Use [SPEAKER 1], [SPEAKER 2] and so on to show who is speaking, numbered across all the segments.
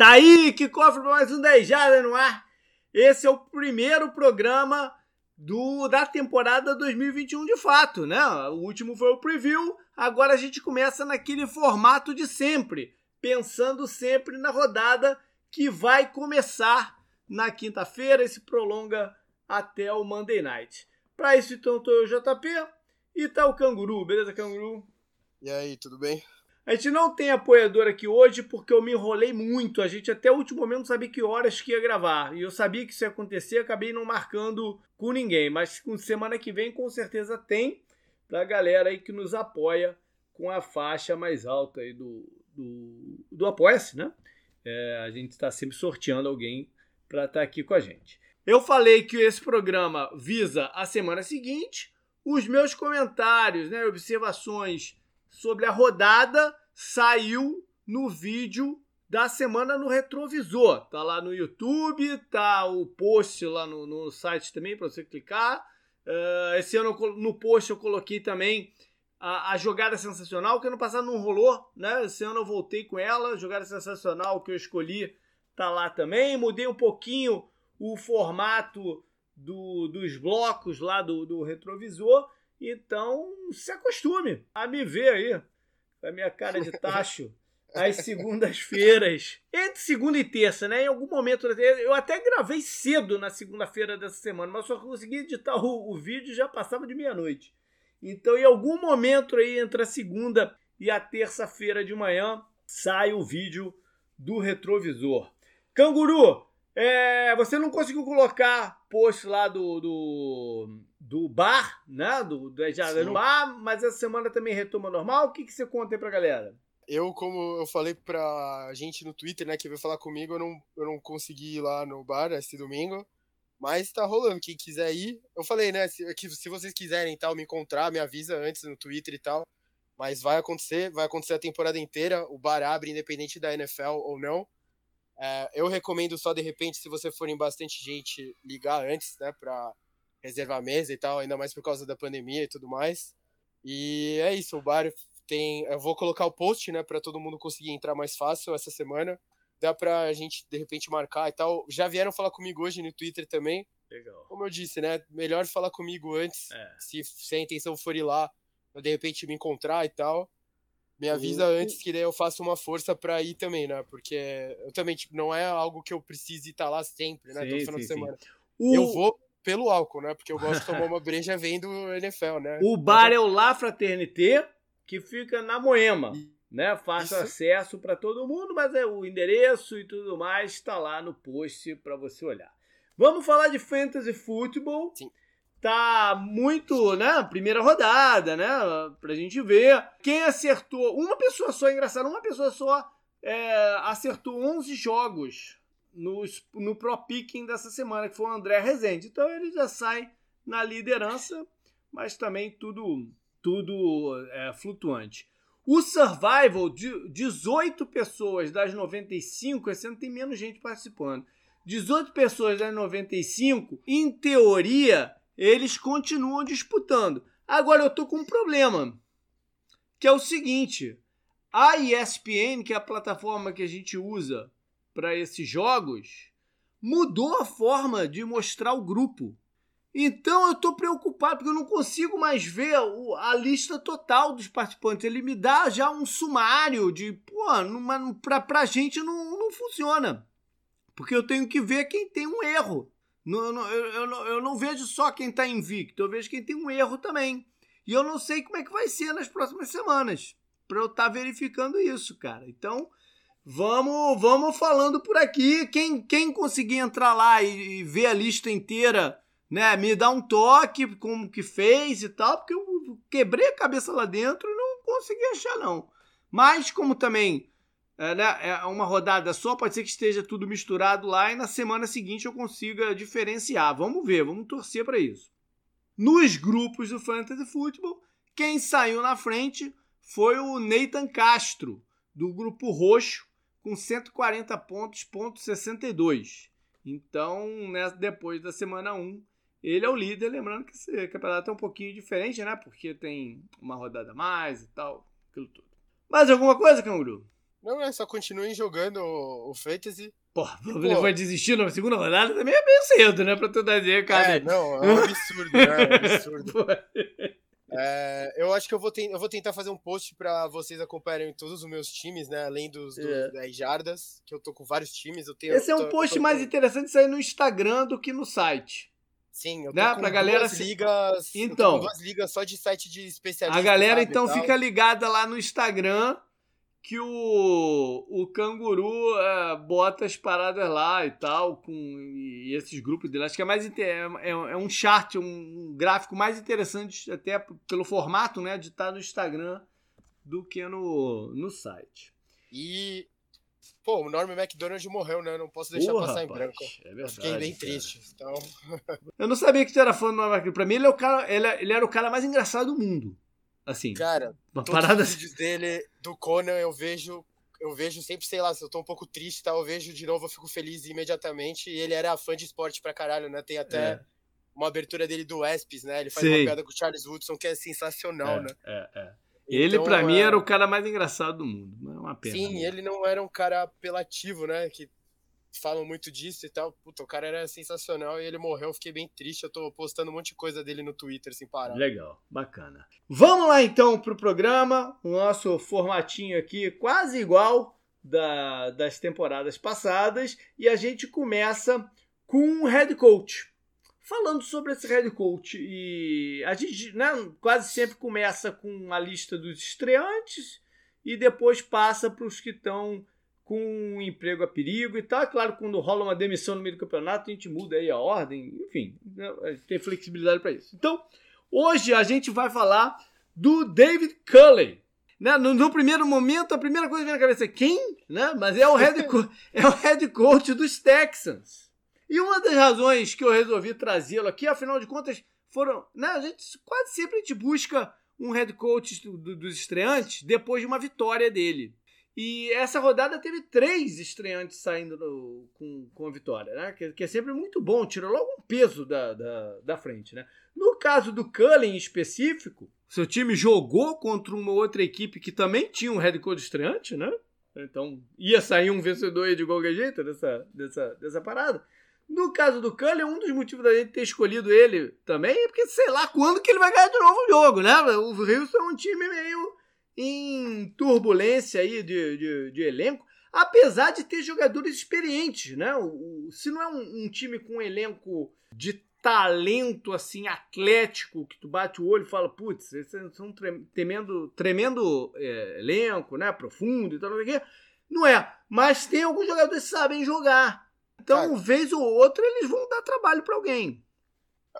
[SPEAKER 1] Tá aí, que cofre para mais um 10 Jardas no ar. Esse é o primeiro programa do da temporada 2021 de fato, né? O último foi o preview, agora a gente começa naquele formato de sempre, pensando sempre na rodada que vai começar na quinta-feira e se prolonga até o Monday Night. Para isso, então, tô eu, JP, e tá o Canguru, beleza, Canguru?
[SPEAKER 2] E aí, tudo bem?
[SPEAKER 1] A gente não tem apoiador aqui hoje porque eu me enrolei muito. A gente até o último momento não sabia que horas que ia gravar. E eu sabia que isso ia acontecer, acabei não marcando com ninguém. Mas semana que vem com certeza tem pra galera aí que nos apoia com a faixa mais alta aí do, do, do Apoia-se, né? É, a gente está sempre sorteando alguém para estar tá aqui com a gente. Eu falei que esse programa visa a semana seguinte. Os meus comentários, né, observações sobre a rodada saiu no vídeo da semana no retrovisor. Tá lá no YouTube, tá o post lá no, no site também para você clicar. Uh, esse ano no post eu coloquei também a, a, jogada sensacional, que ano passado não rolou, né? Esse ano eu voltei com ela, jogada sensacional que eu escolhi tá lá também. Mudei um pouquinho o formato do, dos blocos lá do, do retrovisor. Então, se acostume a me ver aí, com a minha cara de tacho, às segundas-feiras. Entre segunda e terça, né? Em algum momento. Eu até gravei cedo na segunda-feira dessa semana, mas só consegui editar o, o vídeo já passava de meia-noite. Então, em algum momento aí, entre a segunda e a terça-feira de manhã, sai o vídeo do retrovisor. Canguru, é, você não conseguiu colocar post lá do, do do bar, né? Do, do Ejada no bar, mas essa semana também retoma normal. O que, que você conta aí pra galera?
[SPEAKER 2] Eu, como eu falei pra gente no Twitter, né, que veio falar comigo, eu não, eu não consegui ir lá no bar esse domingo. Mas tá rolando. Quem quiser ir, eu falei, né? Se, que, se vocês quiserem tal, me encontrar, me avisa antes no Twitter e tal. Mas vai acontecer, vai acontecer a temporada inteira. O bar abre, independente da NFL ou não. É, eu recomendo só, de repente, se você forem bastante gente, ligar antes, né? Pra, reservar mesa e tal, ainda mais por causa da pandemia e tudo mais. E é isso, o bar tem. Eu vou colocar o post, né, para todo mundo conseguir entrar mais fácil essa semana. Dá pra gente, de repente, marcar e tal. Já vieram falar comigo hoje no Twitter também.
[SPEAKER 1] Legal.
[SPEAKER 2] Como eu disse, né? Melhor falar comigo antes. É. Se, se a intenção for ir lá, de repente me encontrar e tal. Me avisa uhum. antes que daí eu faço uma força para ir também, né? Porque eu também, tipo, não é algo que eu precise estar lá sempre, né? Sim, Todo final sim, de semana. O... Eu vou pelo álcool, né? Porque eu gosto de tomar uma breja vendo NFL, né?
[SPEAKER 1] O bar é o La Fraternité, que fica na Moema, né? Fácil Isso. acesso para todo mundo, mas é o endereço e tudo mais está lá no post para você olhar. Vamos falar de fantasy football.
[SPEAKER 2] Sim.
[SPEAKER 1] Tá muito, né? Primeira rodada, né? Pra gente ver. Quem acertou, uma pessoa só, é engraçado, uma pessoa só é, acertou 11 jogos no, no Pro Picking dessa semana, que foi o André Rezende. Então ele já sai na liderança, mas também tudo, tudo é, flutuante. O Survival, de 18 pessoas das 95, esse ano tem menos gente participando. 18 pessoas das 95, em teoria, eles continuam disputando. Agora eu tô com um problema, que é o seguinte: a ESPN, que é a plataforma que a gente usa para esses jogos mudou a forma de mostrar o grupo. Então eu estou preocupado porque eu não consigo mais ver a lista total dos participantes. Ele me dá já um sumário de, pô, para pra gente não, não funciona. Porque eu tenho que ver quem tem um erro. eu, eu, não, eu não vejo só quem está invicto, eu vejo quem tem um erro também. E eu não sei como é que vai ser nas próximas semanas para eu estar tá verificando isso, cara. Então, Vamos, vamos falando por aqui. Quem, quem conseguir entrar lá e, e, ver a lista inteira, né, me dá um toque como que fez e tal, porque eu quebrei a cabeça lá dentro e não consegui achar não. Mas como também é, né, é uma rodada só, pode ser que esteja tudo misturado lá e na semana seguinte eu consiga diferenciar. Vamos ver, vamos torcer para isso. Nos grupos do Fantasy Football, quem saiu na frente foi o Nathan Castro, do grupo roxo, com 140 pontos, ponto 62. Então, né, depois da semana 1, ele é o líder. Lembrando que esse campeonato é um pouquinho diferente, né? Porque tem uma rodada a mais e tal, aquilo tudo. Mais alguma coisa, Canguru?
[SPEAKER 2] Não, é só continuem jogando o, o Fantasy.
[SPEAKER 1] Porra, ele vai desistir na segunda rodada também é meio cedo, né? Pra tu dar dizer, cara.
[SPEAKER 2] É, não, é um absurdo, né? É um absurdo. É, eu acho que eu vou, eu vou tentar fazer um post para vocês acompanharem todos os meus times, né? Além dos, dos é. 10 jardas, que eu tô com vários times. Eu tenho,
[SPEAKER 1] Esse é um tô, post tô, mais interessante sair no Instagram do que no site.
[SPEAKER 2] Sim, eu
[SPEAKER 1] tô né? com pra galera
[SPEAKER 2] ligas.
[SPEAKER 1] Então,
[SPEAKER 2] duas ligas só de site de especialistas.
[SPEAKER 1] A galera então fica ligada lá no Instagram que o, o canguru é, bota as paradas lá e tal, com e esses grupos dele. Acho que é mais é, é, é um chart, um gráfico mais interessante, até pelo formato né, de estar no Instagram do que no, no site.
[SPEAKER 2] E. Pô, o Norman McDonald morreu, né? Não posso deixar
[SPEAKER 1] Porra,
[SPEAKER 2] passar
[SPEAKER 1] rapaz,
[SPEAKER 2] em branco.
[SPEAKER 1] É verdade,
[SPEAKER 2] Eu fiquei bem
[SPEAKER 1] cara.
[SPEAKER 2] triste. Então.
[SPEAKER 1] Eu não sabia que tu era fã do Norman McDonald. Pra mim, ele, é o cara, ele, ele era o cara mais engraçado do mundo. Assim,
[SPEAKER 2] Cara,
[SPEAKER 1] uma parada
[SPEAKER 2] os vídeos dele, do Conan, eu vejo. Eu vejo sempre, sei lá, se eu tô um pouco triste, tá? Eu vejo de novo, eu fico feliz imediatamente. E ele era fã de esporte pra caralho, né? Tem até
[SPEAKER 1] É.
[SPEAKER 2] uma abertura dele do Espes, né? Ele faz
[SPEAKER 1] Sei.
[SPEAKER 2] uma piada com o Charles Woodson que é sensacional,
[SPEAKER 1] é,
[SPEAKER 2] né?
[SPEAKER 1] é, é. Ele,
[SPEAKER 2] Então,
[SPEAKER 1] pra mim,
[SPEAKER 2] é,
[SPEAKER 1] era o cara mais engraçado do mundo. É uma pena.
[SPEAKER 2] Sim,
[SPEAKER 1] né?
[SPEAKER 2] ele não era um cara apelativo, né? Que falam muito disso e tal. Puta, o cara era sensacional e ele morreu. Eu fiquei bem triste. Eu tô postando um monte de coisa dele no Twitter sem parar.
[SPEAKER 1] Legal, bacana. Vamos lá então pro programa. O nosso formatinho aqui quase igual da- das temporadas passadas. E a gente começa com o head coach. Falando sobre esse head coach. E a gente né, quase sempre começa com a lista dos estreantes e depois passa para os que estão com um emprego a perigo e tal. É Claro, quando rola uma demissão no meio do campeonato, a gente muda aí a ordem, enfim, né, tem flexibilidade para isso. Então, hoje a gente vai falar do David Culley. Né? No, no primeiro momento, a primeira coisa que vem na cabeça é quem? Né? Mas é o, head é o head coach dos Texans. E uma das razões que eu resolvi trazê-lo aqui, afinal de contas, foram. Né, a gente quase sempre a gente busca um head coach do- do- dos estreantes depois de uma vitória dele. E essa rodada teve três estreantes saindo no- com, com a vitória, né? Que, que é sempre muito bom, tira logo um peso da, da, da frente, né? No caso do Cullen em específico, seu time jogou contra uma outra equipe que também tinha um head coach estreante, né? Então ia sair um vencedor de qualquer jeito dessa, dessa, dessa parada. No caso do Cullen, um dos motivos da gente ter escolhido ele também é porque sei lá quando que ele vai ganhar de novo o jogo, né? O Houston é um time meio em turbulência aí de, de, de elenco, apesar de ter jogadores experientes, né? O, o- se não é um, um time com um elenco de talento assim atlético que tu bate o olho e fala, putz, esse é um tre- tremendo, tremendo é, elenco, né? Profundo e tal, não quê. Não é, mas tem alguns jogadores que sabem jogar. Então,
[SPEAKER 2] Cara.
[SPEAKER 1] vez ou outra, eles vão dar trabalho para alguém.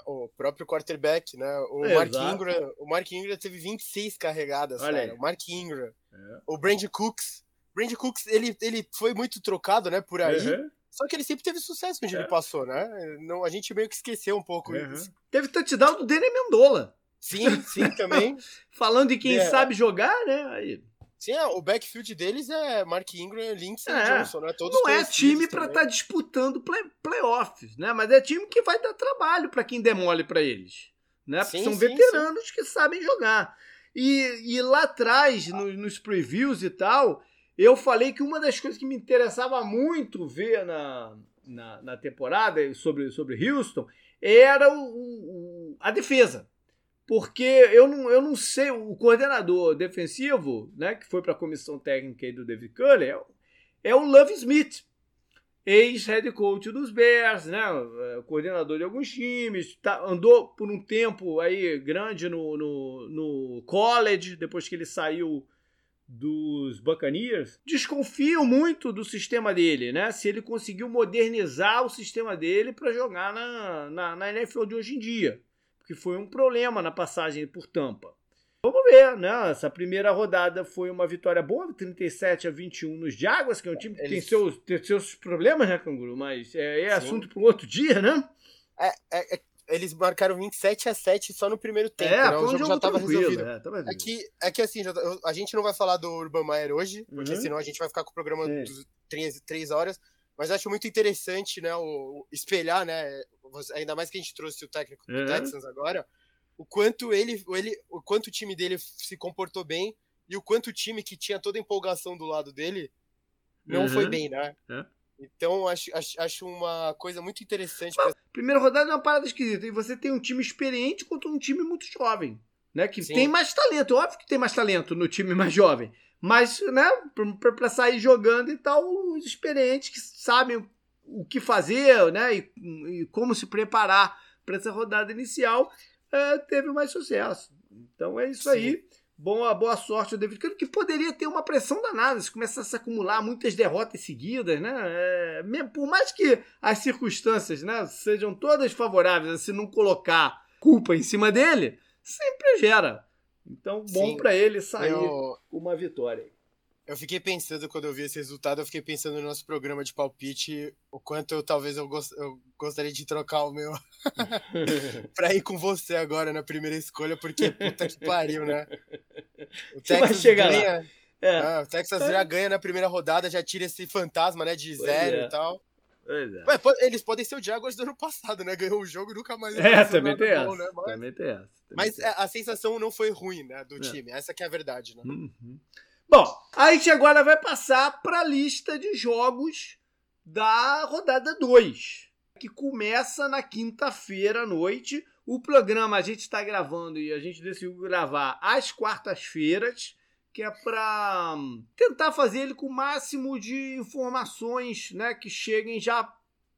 [SPEAKER 2] O próprio quarterback, né? O
[SPEAKER 1] É,
[SPEAKER 2] Mark
[SPEAKER 1] exato.
[SPEAKER 2] Ingram, o Mark Ingram teve 26 carregadas,
[SPEAKER 1] Olha
[SPEAKER 2] cara.
[SPEAKER 1] aí.
[SPEAKER 2] O Mark Ingram.
[SPEAKER 1] É.
[SPEAKER 2] O Brandon Cooks. Brandon Cooks, ele, ele foi muito trocado, né, por aí.
[SPEAKER 1] Uhum.
[SPEAKER 2] Só que ele sempre teve sucesso onde
[SPEAKER 1] É.
[SPEAKER 2] ele passou, né? Não, a gente meio que esqueceu um pouco
[SPEAKER 1] Uhum.
[SPEAKER 2] isso.
[SPEAKER 1] Teve touchdown do Dene Mendola.
[SPEAKER 2] Sim, sim, também.
[SPEAKER 1] Falando de quem
[SPEAKER 2] É.
[SPEAKER 1] sabe jogar, né? Aí,
[SPEAKER 2] Sim, é, o backfield deles é Mark Ingram, Lindsey
[SPEAKER 1] É.
[SPEAKER 2] Johnson, né? Todos
[SPEAKER 1] não é time para estar disputando play, playoffs, né? Mas é time que vai dar trabalho para quem demole para eles, né? Porque
[SPEAKER 2] Sim,
[SPEAKER 1] são
[SPEAKER 2] sim,
[SPEAKER 1] veteranos que sabem jogar. E, e lá atrás, no- nos previews e tal, eu falei que uma das coisas que me interessava muito ver na, na, na temporada sobre, sobre Houston era o- o- a defesa. Porque eu não, eu não sei, o coordenador defensivo, né, que foi para a comissão técnica aí do David Culley, é, é o Love Smith, ex-head coach dos Bears, né, coordenador de alguns times, tá- andou por um tempo aí grande no, no, no college, depois que ele saiu dos Buccaneers. Desconfio muito do sistema dele, né, se ele conseguiu modernizar o sistema dele para jogar na, na, na NFL de hoje em dia que foi um problema na passagem por Tampa. Vamos ver, né? Essa primeira rodada foi uma vitória boa, 37 a 21 nos Jaguars, que é um time que tem,
[SPEAKER 2] Eles-
[SPEAKER 1] seus, tem seus problemas, né, Canguru? Mas é, é assunto para um outro dia, né?
[SPEAKER 2] É, é- é- eles marcaram 27 a 7 só no primeiro tempo,
[SPEAKER 1] é,
[SPEAKER 2] né? O
[SPEAKER 1] um
[SPEAKER 2] jogo,
[SPEAKER 1] jogo
[SPEAKER 2] já tava
[SPEAKER 1] tranquilo.
[SPEAKER 2] resolvido.
[SPEAKER 1] É, tava
[SPEAKER 2] É que, é que assim, Jota, eu- a gente não vai falar do Urban Meyer hoje, porque
[SPEAKER 1] Uhum.
[SPEAKER 2] senão a gente vai ficar com o programa
[SPEAKER 1] Sim.
[SPEAKER 2] dos três, três horas. Mas acho muito interessante, né, o, o espelhar, né, ainda mais que a gente trouxe o técnico do
[SPEAKER 1] Uhum.
[SPEAKER 2] Texans agora, o quanto ele, o ele, o quanto o time dele se comportou bem e o quanto o time que tinha toda a empolgação do lado dele não uhum. foi bem, né? É. Então, acho, acho, acho uma coisa muito interessante. Pra...
[SPEAKER 1] Primeira rodada é uma parada esquisita. E você tem um time experiente contra um time muito jovem. Né? Que Sim. tem mais talento. Óbvio que tem mais talento no time mais jovem. Mas, né, para sair jogando e tal, os experientes que sabem o que fazer, né, e, e como se preparar para essa rodada inicial, é, teve mais sucesso. Então é isso Sim. aí. Boa, boa sorte ao David Kahn, que poderia ter uma pressão danada se começasse a acumular muitas derrotas seguidas, né? É, por mais que as circunstâncias né, sejam todas favoráveis, se não colocar culpa em cima dele, sempre gera. Então, bom para ele sair eu, com uma vitória.
[SPEAKER 2] Eu fiquei pensando, quando eu vi esse resultado, eu fiquei pensando no nosso programa de palpite, o quanto eu talvez eu, gost, eu gostaria de trocar o meu pra ir com você agora na primeira escolha, porque puta que pariu, né?
[SPEAKER 1] O Texas ganha.
[SPEAKER 2] É. Ah, o Texas já ganha na primeira rodada, já tira esse fantasma, né, de zero é. e tal. É. Ué, eles podem ser o Jaguars do ano passado, né? Ganhou o jogo e nunca mais.
[SPEAKER 1] É, também tem, bom, né? Mas, também tem essa.
[SPEAKER 2] Também mas tem. a sensação não foi ruim, né? Do é. time. Essa que é a verdade, né?
[SPEAKER 1] Uhum. Bom, a gente agora vai passar para a lista de jogos da rodada 2, que começa na quinta-feira à noite. O programa a gente está gravando e a gente decidiu gravar às quartas-feiras, que é para hum, tentar fazer ele com o máximo de informações né, que cheguem já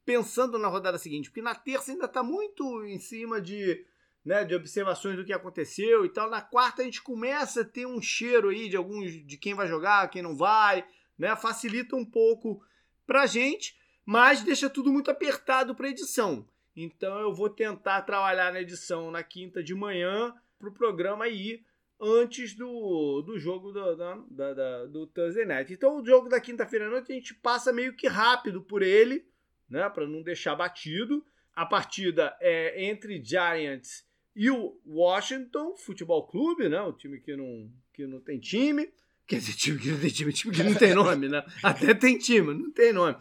[SPEAKER 1] pensando na rodada seguinte, porque na terça ainda está muito em cima de né, de observações do que aconteceu e tal. Na quarta a gente começa a ter um cheiro aí de alguns de quem vai jogar, quem não vai, né? Facilita um pouco pra gente, mas deixa tudo muito apertado para edição. Então eu vou tentar trabalhar na edição na quinta de manhã pro programa aí antes do, do jogo do, da, da, do Thursday Night. Então o jogo da quinta-feira à noite a gente passa meio que rápido por ele, né, para não deixar batido. A partida é entre Giants e o Washington Futebol Clube, né? O time que não, que não tem time. Quer dizer, time que não tem time, time que não tem nome, né? Até tem time, não tem nome.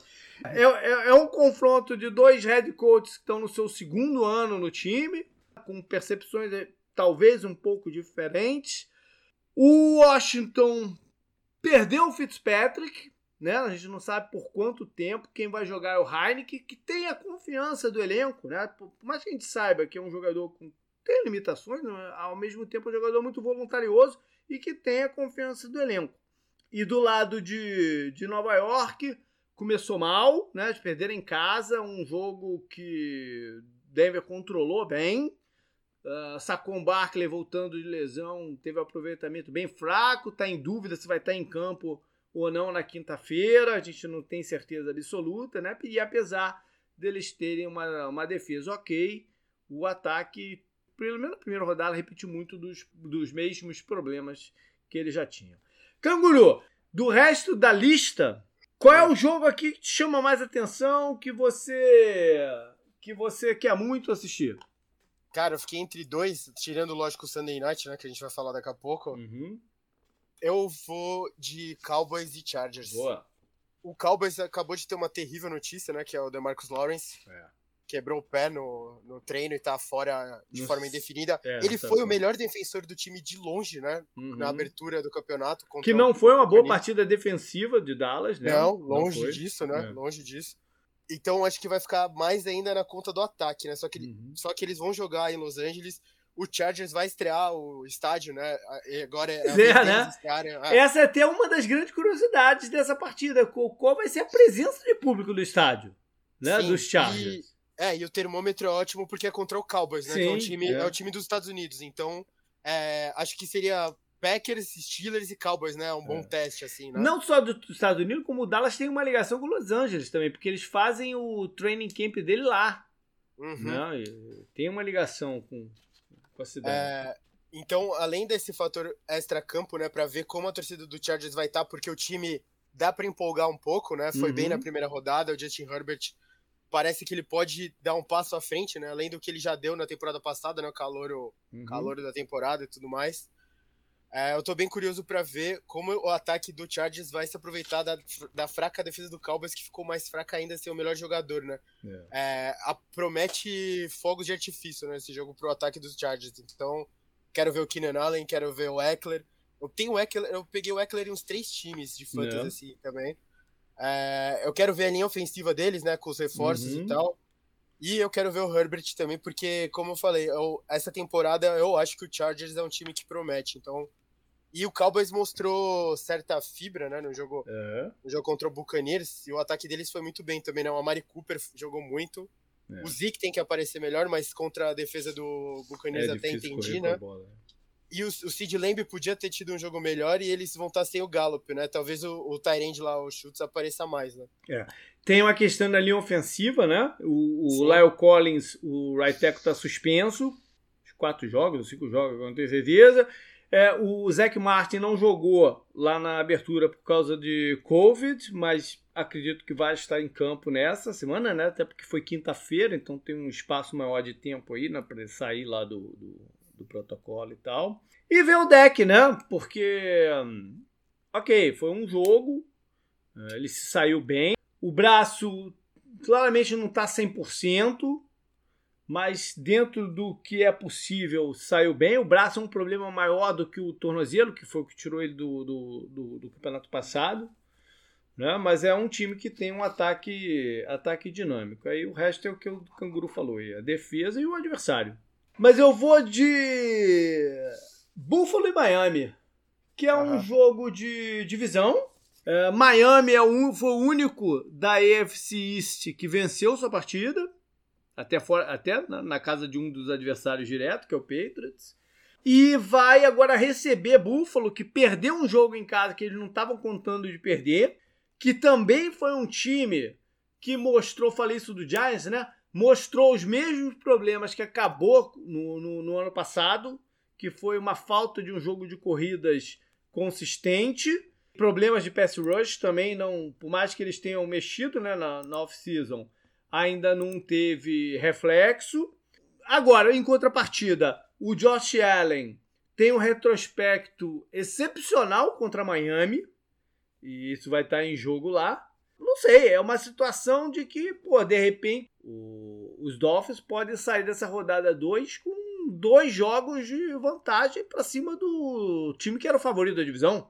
[SPEAKER 1] É, é, é um confronto de dois head coaches que estão no seu segundo ano no time, com percepções eh, talvez um pouco diferentes. O Washington perdeu o Fitzpatrick, né? A gente não sabe por quanto tempo. Quem vai jogar é o Heineken, que tem a confiança do elenco, né? Por mais que a gente saiba que é um jogador com tem limitações, né? ao mesmo tempo é um jogador muito voluntarioso e que tem a confiança do elenco. E do lado de, de Nova York, começou mal, né? De perder em casa, um jogo que Denver controlou bem. Uh, Saquon Barkley voltando de lesão, teve um aproveitamento bem fraco, está em dúvida se vai estar tá em campo ou não na quinta-feira, a gente não tem certeza absoluta, né? E apesar deles terem uma, uma defesa ok, o ataque pelo menos na primeira rodada, repetiu muito dos, dos mesmos problemas que ele já tinha. Canguru, do resto da lista, qual é o jogo aqui que te chama mais atenção, que você que você quer muito assistir?
[SPEAKER 2] Cara, eu fiquei entre dois, tirando, lógico, o Sunday Night, né, que a gente vai falar daqui a pouco. Uhum. Eu vou de Cowboys e Chargers.
[SPEAKER 1] Boa.
[SPEAKER 2] O Cowboys acabou de ter uma terrível notícia, né, que é o DeMarcus Lawrence. É quebrou o pé no, no treino e tá fora de Nossa. forma indefinida. É, ele foi o melhor defensor do time de longe, né? Uhum. Na abertura do campeonato.
[SPEAKER 1] Que não foi uma boa partida defensiva de Dallas, né?
[SPEAKER 2] Não, longe não disso, né? É. Longe disso. Então acho que vai ficar mais ainda na conta do ataque, né? Só que, uhum. só que eles vão jogar em Los Angeles. O Chargers vai estrear o estádio, né? E agora é,
[SPEAKER 1] é né? Ah. Essa é até uma das grandes curiosidades dessa partida. Qual vai ser a presença de público no estádio, né? Sim, dos Chargers.
[SPEAKER 2] E é, e o termômetro é ótimo porque é contra o Cowboys, né? Sim, que é, um time, é. é o time dos Estados Unidos. Então, é, acho que seria Packers, Steelers e Cowboys, né? Um bom é. teste, assim, né?
[SPEAKER 1] Não só dos Estados Unidos, como o Dallas tem uma ligação com Los Angeles também, porque eles fazem o training camp dele lá. Uhum. Né? Tem uma ligação com, com a cidade.
[SPEAKER 2] É, então, além desse fator extra-campo, né? Pra ver como a torcida do Chargers vai estar, tá, porque o time dá para empolgar um pouco, né? Foi uhum. bem na primeira rodada, o Justin Herbert parece que ele pode dar um passo à frente, né? Além do que ele já deu na temporada passada, né? O calor, o uhum. calor da temporada e tudo mais. É, eu tô bem curioso para ver como o ataque do Chargers vai se aproveitar da, da fraca defesa do Cowboys, que ficou mais fraca ainda ser o melhor jogador, né? Yeah. É. é, a, promete fogos de artifício, né? Esse jogo pro ataque dos Chargers. Então, quero ver o Keenan Allen, quero ver o Eckler. Eu tenho o Eckler, eu peguei o Eckler em uns três times de fantasy, yeah. assim, também. É, eu quero ver a linha ofensiva deles, né, com os reforços uhum. e tal. E eu quero ver o Herbert também, porque, como eu falei, eu, essa temporada eu acho que o Chargers é um time que promete. Então, e o Cowboys mostrou certa fibra, né, no jogo, é. no jogo contra o Buccaneers, e o ataque deles foi muito bem também, né? O Amari Cooper jogou muito. É. O Zeke tem que aparecer melhor, mas contra a defesa do Buccaneers é até entendi, né? E o, o Sid Lamb podia ter tido um jogo melhor e eles vão estar sem o Gallup, né? Talvez o, o Tyrande lá, o Schultz, apareça mais, né?
[SPEAKER 1] É. Tem uma questão da linha ofensiva, né? O, o Lyle Collins, o right tackle, tá suspenso. Quatro jogos, cinco jogos, não tenho certeza. É, o Zach Martin não jogou lá na abertura por causa de Covid, mas acredito que vai estar em campo nessa semana, né? Até porque foi quinta-feira, então tem um espaço maior de tempo aí, né? Para ele sair lá do, do, do, protocolo e tal. E ver o deck, né? Porque, ok, foi um jogo, é, ele se saiu bem. O braço claramente não está 100%, mas dentro do que é possível saiu bem. O braço é um problema maior do que o tornozelo, que foi o que tirou ele do, do, do, do campeonato passado. Né? Mas é um time que tem um ataque, ataque dinâmico. Aí o resto é o que o Canguru falou, a defesa e o adversário. Mas eu vou de Buffalo e Miami, que é um jogo de divisão. É, Miami é um, foi o único da AFC East que venceu sua partida até, fora, até na, na, casa de um dos adversários direto, que é o Patriots. E vai agora receber Buffalo, que perdeu um jogo em casa que eles não estavam contando de perder, que também foi um time que mostrou, falei isso do Giants, né? Mostrou os mesmos problemas que acabou no, no, no ano passado, que foi uma falta de um jogo de corridas consistente, problemas de pass rush também não, por mais que eles tenham mexido né, na, na off-season, ainda não teve reflexo. Agora, em contrapartida, o Josh Allen tem um retrospecto excepcional contra Miami, e isso vai estar em jogo lá. Não sei, é uma situação de que, pô, de repente, o, os Dolphins podem sair dessa rodada 2 com dois jogos de vantagem para cima do time que era o favorito da divisão,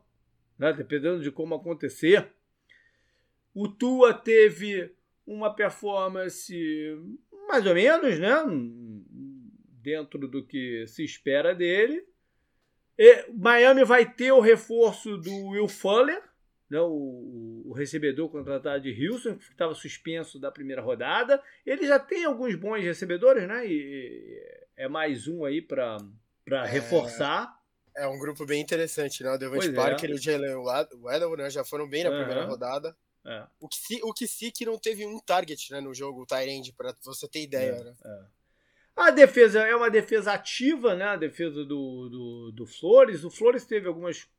[SPEAKER 1] né? dependendo de como acontecer. O Tua teve uma performance mais ou menos, né? Dentro do que se espera dele. E Miami vai ter o reforço do Will Fuller, né? o, o recebedor contratado de Houston, que estava suspenso da primeira rodada. Ele já tem alguns bons recebedores, né? E é mais um aí para é, reforçar.
[SPEAKER 2] É um grupo bem interessante, né? O Devante Parker é. e o Jalen Waddle né? já foram bem na uhum. primeira rodada. É. O que se o que se que não teve um target né, no jogo, o Tyrande, para você ter ideia. É, né? é.
[SPEAKER 1] A defesa é uma defesa ativa, né? A defesa do, do, do Flores. O Flores teve alguns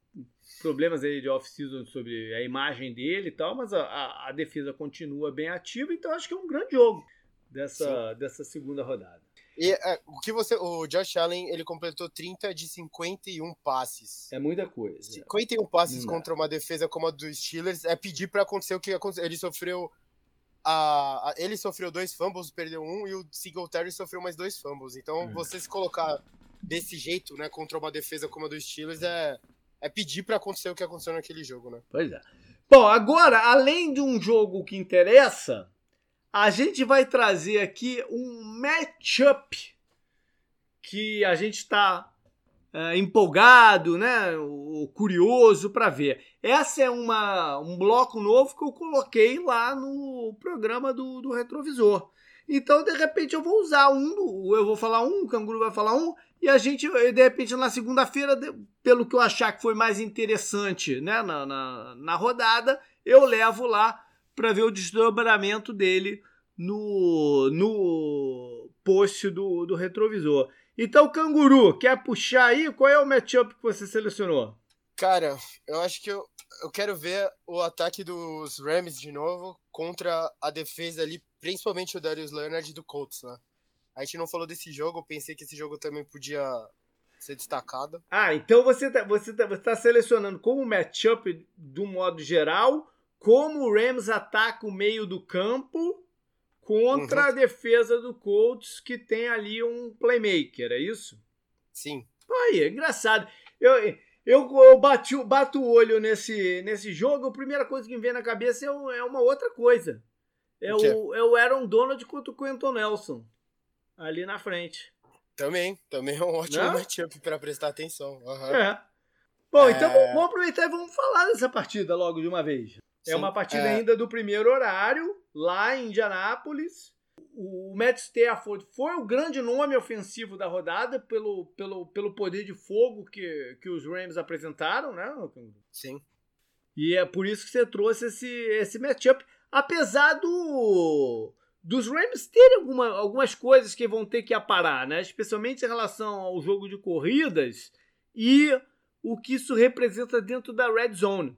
[SPEAKER 1] problemas aí de off-season sobre a imagem dele e tal, mas a, a, a, defesa continua bem ativa, então acho que é um grande jogo dessa, dessa segunda rodada.
[SPEAKER 2] E é, o que você. O Josh Allen ele completou 30 de 51 passes.
[SPEAKER 1] É muita coisa.
[SPEAKER 2] 51 passes contra uma defesa como a dos Steelers é pedir para acontecer o que aconteceu. Ele sofreu. A, a, ele sofreu dois fumbles, perdeu um, e o Singletary sofreu mais dois fumbles. Então, hum. você se colocar desse jeito, né, contra uma defesa como a dos Steelers é, é pedir para acontecer o que aconteceu naquele jogo, né?
[SPEAKER 1] Pois é. Bom, agora, além de um jogo que interessa, a gente vai trazer aqui um matchup que a gente está é, empolgado, né, o, curioso para ver. Essa é uma, um bloco novo que eu coloquei lá no programa do, do retrovisor. Então, de repente, eu vou usar um, eu vou falar um, o canguru vai falar um, e a gente, de repente, na segunda-feira, pelo que eu achar que foi mais interessante né, na, na, na rodada, eu levo lá para ver o desdobramento dele no, no post do, do retrovisor. Então, Canguru, quer puxar aí? Qual é o matchup que você selecionou?
[SPEAKER 2] Cara, eu acho que eu, eu quero ver o ataque dos Rams de novo contra a defesa ali, principalmente o Darius Leonard do Colts, né? A gente não falou desse jogo, eu pensei que esse jogo também podia ser destacado.
[SPEAKER 1] Ah, então você tá, você tá, você tá selecionando como matchup do modo geral, como o Rams ataca o meio do campo contra uhum. a defesa do Colts, que tem ali um playmaker, é isso?
[SPEAKER 2] Sim.
[SPEAKER 1] Aí, é engraçado. Eu, Eu, eu bati, bato o olho nesse, nesse jogo, a primeira coisa que me vem na cabeça é, é uma outra coisa. É o, é o Aaron Donald contra o Quentin Nelson. Ali na frente.
[SPEAKER 2] Também, também é um ótimo matchup para prestar atenção. Uhum.
[SPEAKER 1] É. Bom, então é... então vamos aproveitar e vamos falar dessa partida logo de uma vez. É Sim, é uma partida é... ainda do primeiro horário, lá em Indianápolis. O Matt Stafford foi o grande nome ofensivo da rodada pelo, pelo, pelo poder de fogo que, que os Rams apresentaram, né?
[SPEAKER 2] Sim.
[SPEAKER 1] E é por isso que você trouxe esse, esse matchup. Apesar do, dos Rams terem alguma, algumas coisas que vão ter que aparar, né? Especialmente em relação ao jogo de corridas e o que isso representa dentro da red zone.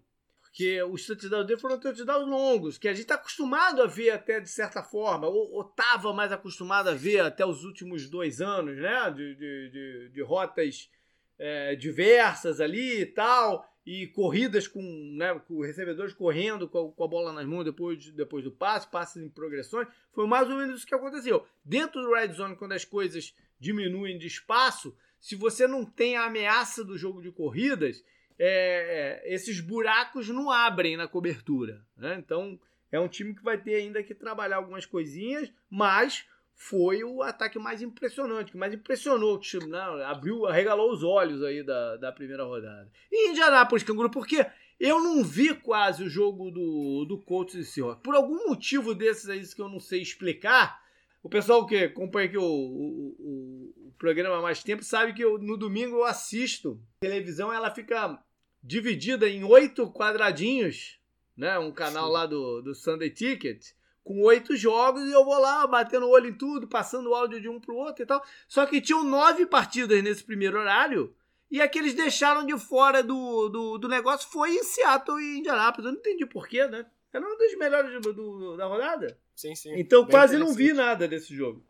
[SPEAKER 1] Porque os touchdowns dele foram touchdowns longos, que a gente está acostumado a ver até de certa forma, ou estava mais acostumado a ver até os últimos dois anos, né? De, de, de, de rotas é, diversas ali e tal, e corridas com, né, com recebedores correndo com a, com a, bola nas mãos depois, depois do passe, passes em progressões. Foi mais ou menos isso que aconteceu. Dentro do red zone, quando as coisas diminuem de espaço, se você não tem a ameaça do jogo de corridas, é, é, esses buracos não abrem na cobertura. Né? Então é um time que vai ter ainda que trabalhar algumas coisinhas, mas foi o ataque mais impressionante, que mais impressionou, que né? abriu, arregalou os olhos aí da, da primeira rodada. E Indianápolis, Canguru, porque eu não vi quase o jogo do, do Colts e Seahawks. Por algum motivo desses aí que eu não sei explicar, o pessoal que acompanha aqui o, o, o, o programa há mais tempo sabe que eu, no domingo eu assisto televisão, ela fica dividida em oito quadradinhos, né? Um canal Sim. lá do, do Sunday Ticket, com oito jogos, e eu vou lá batendo o olho em tudo, passando o áudio de um pro outro e tal. Só que tinham nove partidas nesse primeiro horário, e aqueles deixaram de fora do, do, do negócio foi em Seattle e Indianapolis. Eu não entendi porquê, né? Era um dos melhores do, do, da rodada.
[SPEAKER 2] Sim, sim.
[SPEAKER 1] Então Bem quase não vi nada desse jogo.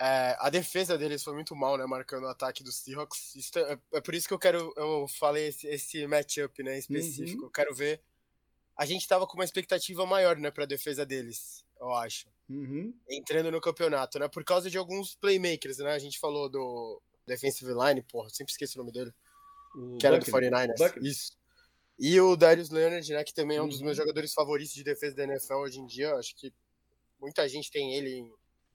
[SPEAKER 2] É, a defesa deles foi muito mal, né? Marcando o ataque dos Seahawks. É, é, por isso que eu quero. Eu falei esse, esse matchup, né? Específico. Uhum. Eu quero ver. A gente tava com uma expectativa maior, né? Pra defesa deles, eu acho.
[SPEAKER 1] Uhum.
[SPEAKER 2] Entrando no campeonato, né? Por causa de alguns playmakers, né? A gente falou do Defensive Line, porra, sempre esqueci o nome dele. O que era do 49ers. Isso. E o Darius Leonard, né? Que também é um dos meus uhum. jogadores favoritos de defesa da NFL hoje em dia. Acho que muita gente tem ele em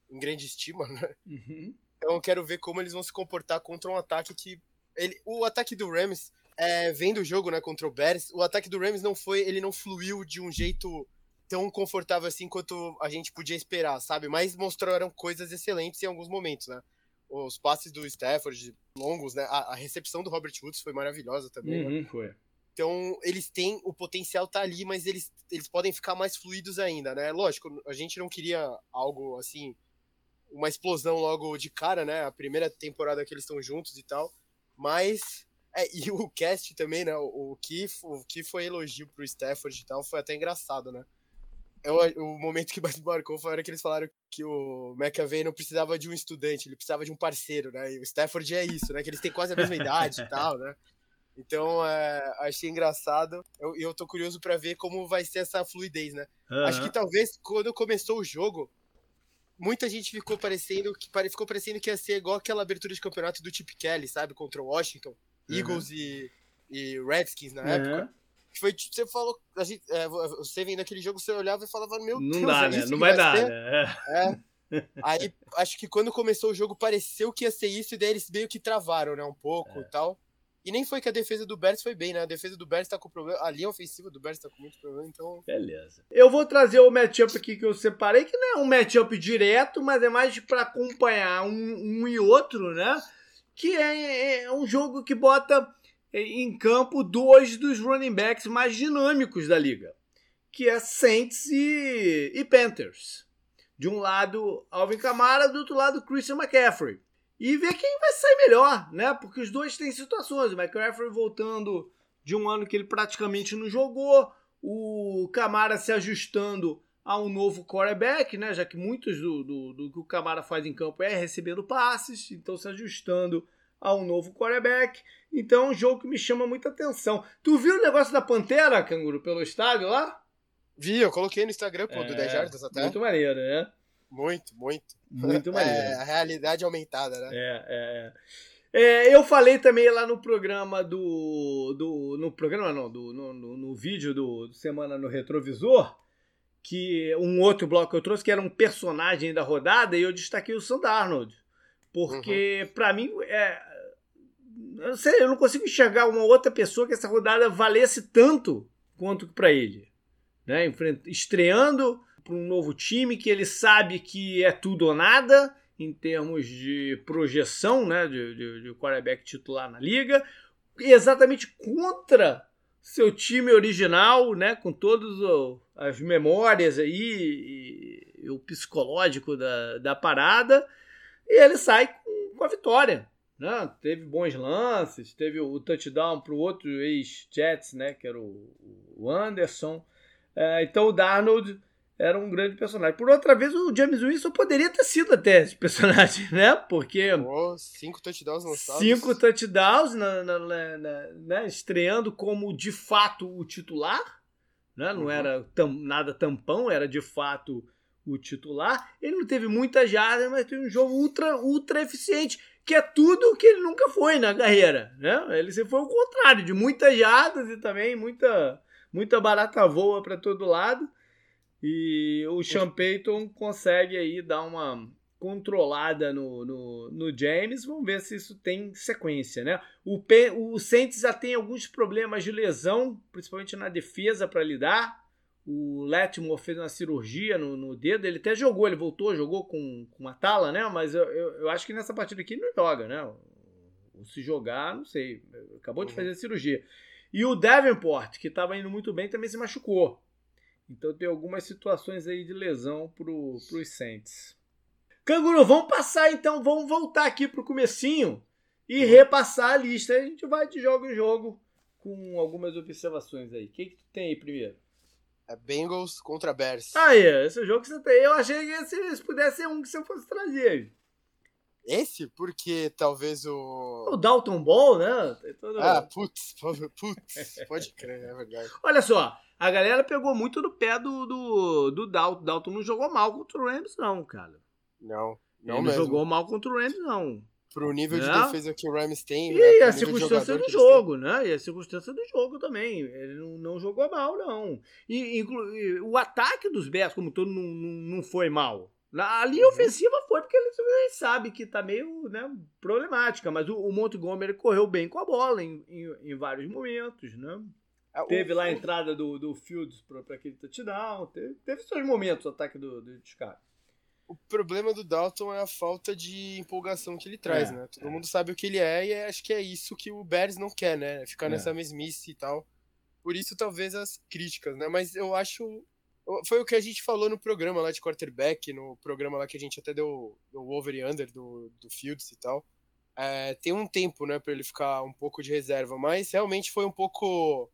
[SPEAKER 2] em grande estima, né?
[SPEAKER 1] Uhum.
[SPEAKER 2] Então eu quero ver como eles vão se comportar contra um ataque que. Ele, o ataque do Rams, é, vendo o jogo né, contra o Bears, o ataque do Rams não foi. Ele não fluiu de um jeito tão confortável assim quanto a gente podia esperar, sabe? Mas mostraram coisas excelentes em alguns momentos, né? Os passes do Stafford longos, né? A, a recepção do Robert Woods foi maravilhosa também.
[SPEAKER 1] Né? Uhum, né?
[SPEAKER 2] Foi. Então, eles têm, o potencial tá ali, mas eles, eles podem ficar mais fluidos ainda, né? Lógico, a gente não queria algo assim uma explosão logo de cara, né? A primeira temporada que eles estão juntos e tal. Mas. É, e o cast também, né? O, que, o que foi elogio pro Stafford e tal foi até engraçado, né? Eu, o momento que mais marcou foi a hora que eles falaram que o McAvey não precisava de um estudante, ele precisava de um parceiro, né? E o Stafford é isso, né? Que eles têm quase a mesma idade e tal, né? Então, é, achei engraçado. E eu, eu tô curioso para ver como vai ser essa fluidez, né? Uhum. Acho que talvez quando começou o jogo, muita gente ficou parecendo que ficou parecendo que ia ser igual aquela abertura de campeonato do Chip Kelly, sabe, contra o Washington, uhum. Eagles e, e Redskins na uhum. época. Foi, você falou, a gente, é, você vendo aquele jogo, você olhava e falava, meu
[SPEAKER 1] não
[SPEAKER 2] Deus,
[SPEAKER 1] dá,
[SPEAKER 2] é
[SPEAKER 1] né? Não vai, vai dar, né?
[SPEAKER 2] É. é. Aí, acho que quando começou o jogo, pareceu que ia ser isso, e daí eles meio que travaram, né, um pouco é. e tal. E nem foi que a defesa do Bears foi bem, né? A defesa do Bears tá com problema. A linha ofensiva do Bears tá com muito problema, então.
[SPEAKER 1] Beleza. Eu vou trazer o matchup aqui que eu separei, que não é um matchup direto, mas é mais para acompanhar um, um, e outro, né? Que é, é, um jogo que bota em campo dois dos running backs mais dinâmicos da liga, que é Saints e, e Panthers. De um lado, Alvin Kamara, do outro lado, Christian McCaffrey e ver quem vai sair melhor, né? Porque os dois têm situações. O McCaffrey voltando de um ano que ele praticamente não jogou, o Camara se ajustando a um novo quarterback, né? Já que muitos do, do, do que o Camara faz em campo é recebendo passes, então se ajustando a um novo quarterback. Então é um jogo que me chama muita atenção. Tu viu o negócio da Pantera, Canguru, pelo estádio lá?
[SPEAKER 2] Vi, eu coloquei no Instagram, pô, é, do 10 Jardas até.
[SPEAKER 1] Muito maneiro, né?
[SPEAKER 2] Muito, muito.
[SPEAKER 1] Muito maneiro.
[SPEAKER 2] É, a realidade aumentada, né?
[SPEAKER 1] É, é, é. É, eu falei também lá no programa do. do no programa não, do, no, no, no vídeo do, do Semana no Retrovisor, que um outro bloco que eu trouxe, que era um personagem da rodada, e eu destaquei o Sand Arnold. Porque, uhum. para mim, é, eu, sei, eu não consigo enxergar uma outra pessoa que essa rodada valesse tanto quanto para ele. Né? Estreando para um novo time que ele sabe que é tudo ou nada em termos de projeção né? de, de, de quarterback titular na liga, exatamente contra seu time original, né? com todas as memórias aí e, e o psicológico da, da parada, e ele sai com, com a vitória. Né? Teve bons lances, teve o touchdown para o outro ex-Jets, né? que era o, o Anderson. É, então o Darnold era um grande personagem. Por outra vez, o James Winston poderia ter sido até esse personagem, né? Porque.
[SPEAKER 2] Oh, cinco touchdowns lançados.
[SPEAKER 1] Cinco touchdowns, na, na, na, né? estreando como de fato o titular. Né? Não uhum. era tam, nada tampão, era de fato o titular. Ele não teve muitas jardas, mas teve um jogo ultra, ultra eficiente que é tudo que ele nunca foi na carreira, né? Ele se foi o contrário, de muitas jardas e também muita, muita barata voa para todo lado. E o Sean Payton consegue aí dar uma controlada no, no, no, James. Vamos ver se isso tem sequência, né? O, P, o Saints já tem alguns problemas de lesão, principalmente na defesa para lidar. O Letmore fez uma cirurgia no, no, dedo, ele até jogou, ele voltou, jogou com, com uma tala, né? Mas eu, eu, eu acho que nessa partida aqui não joga, né? Ou se jogar, não sei. Acabou de uhum. fazer a cirurgia. E o Davenport, que estava indo muito bem, também se machucou. Então tem algumas situações aí de lesão para os Saints. Canguru, vamos passar então, vamos voltar aqui para o comecinho e uhum. repassar a lista. A gente vai de jogo em jogo com algumas observações aí. O que, que tu tem aí primeiro?
[SPEAKER 2] É Bengals contra Bears.
[SPEAKER 1] Aí, esse jogo que você tem. Eu achei que esse pudesse ser um que você fosse trazer.
[SPEAKER 2] Esse? Porque talvez o.
[SPEAKER 1] O Dalton Ball, né?
[SPEAKER 2] Todo... Ah, putz, putz, pode crer, é verdade.
[SPEAKER 1] Olha só, a galera pegou muito no pé do, do, do Dalton. Dalton não jogou mal contra o Rams, não, cara.
[SPEAKER 2] Não, não
[SPEAKER 1] Ele
[SPEAKER 2] mesmo.
[SPEAKER 1] não jogou mal contra o Rams, não
[SPEAKER 2] pro nível de né? defesa que o Rams tem.
[SPEAKER 1] E né? a circunstância do jogo, né? E a circunstância do jogo também. Ele não, não jogou mal, não. E, e, o ataque dos Bears, como todo, não, não, não foi mal. A linha uhum. ofensiva foi porque ele sabe que tá meio né, problemática, mas o, o Montgomery correu bem com a bola em, em, em vários momentos, né? É, teve lá a entrada do, do Fields para aquele touchdown, teve, teve seus momentos o ataque do, do Chicago.
[SPEAKER 2] O problema do Dalton é a falta de empolgação que ele traz, é, né? Todo é. mundo sabe o que ele é e acho que é isso que o Bears não quer, né? Ficar é. nessa mesmice e tal. Por isso, talvez, as críticas, né? Mas eu acho. Foi o que a gente falou no programa lá de quarterback, no programa lá que a gente até deu o over e under do, do Fields e tal. É, tem um tempo, né, para ele ficar um pouco de reserva, mas realmente foi um pouco.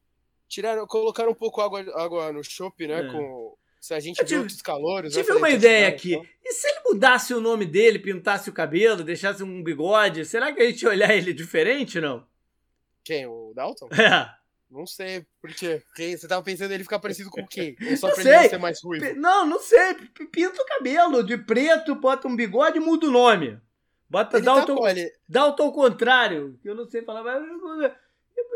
[SPEAKER 2] Tiraram, colocaram um pouco água, água no chope, né, é. com se a gente viu outros calores.
[SPEAKER 1] Tive uma ideia aqui. Então. E se ele mudasse o nome dele, pintasse o cabelo, deixasse um bigode, será que a gente ia olhar ele diferente, não?
[SPEAKER 2] Quem? O Dalton?
[SPEAKER 1] É.
[SPEAKER 2] Não sei, por quê? Porque você tava pensando ele ficar parecido com quem? Ou só não pra sei. ele ser mais ruim?
[SPEAKER 1] Não, não sei. Pinta o cabelo de preto, bota um bigode e muda o nome. Bota ele Dalton, tá ele... Dalton ao contrário. Eu não sei falar, mas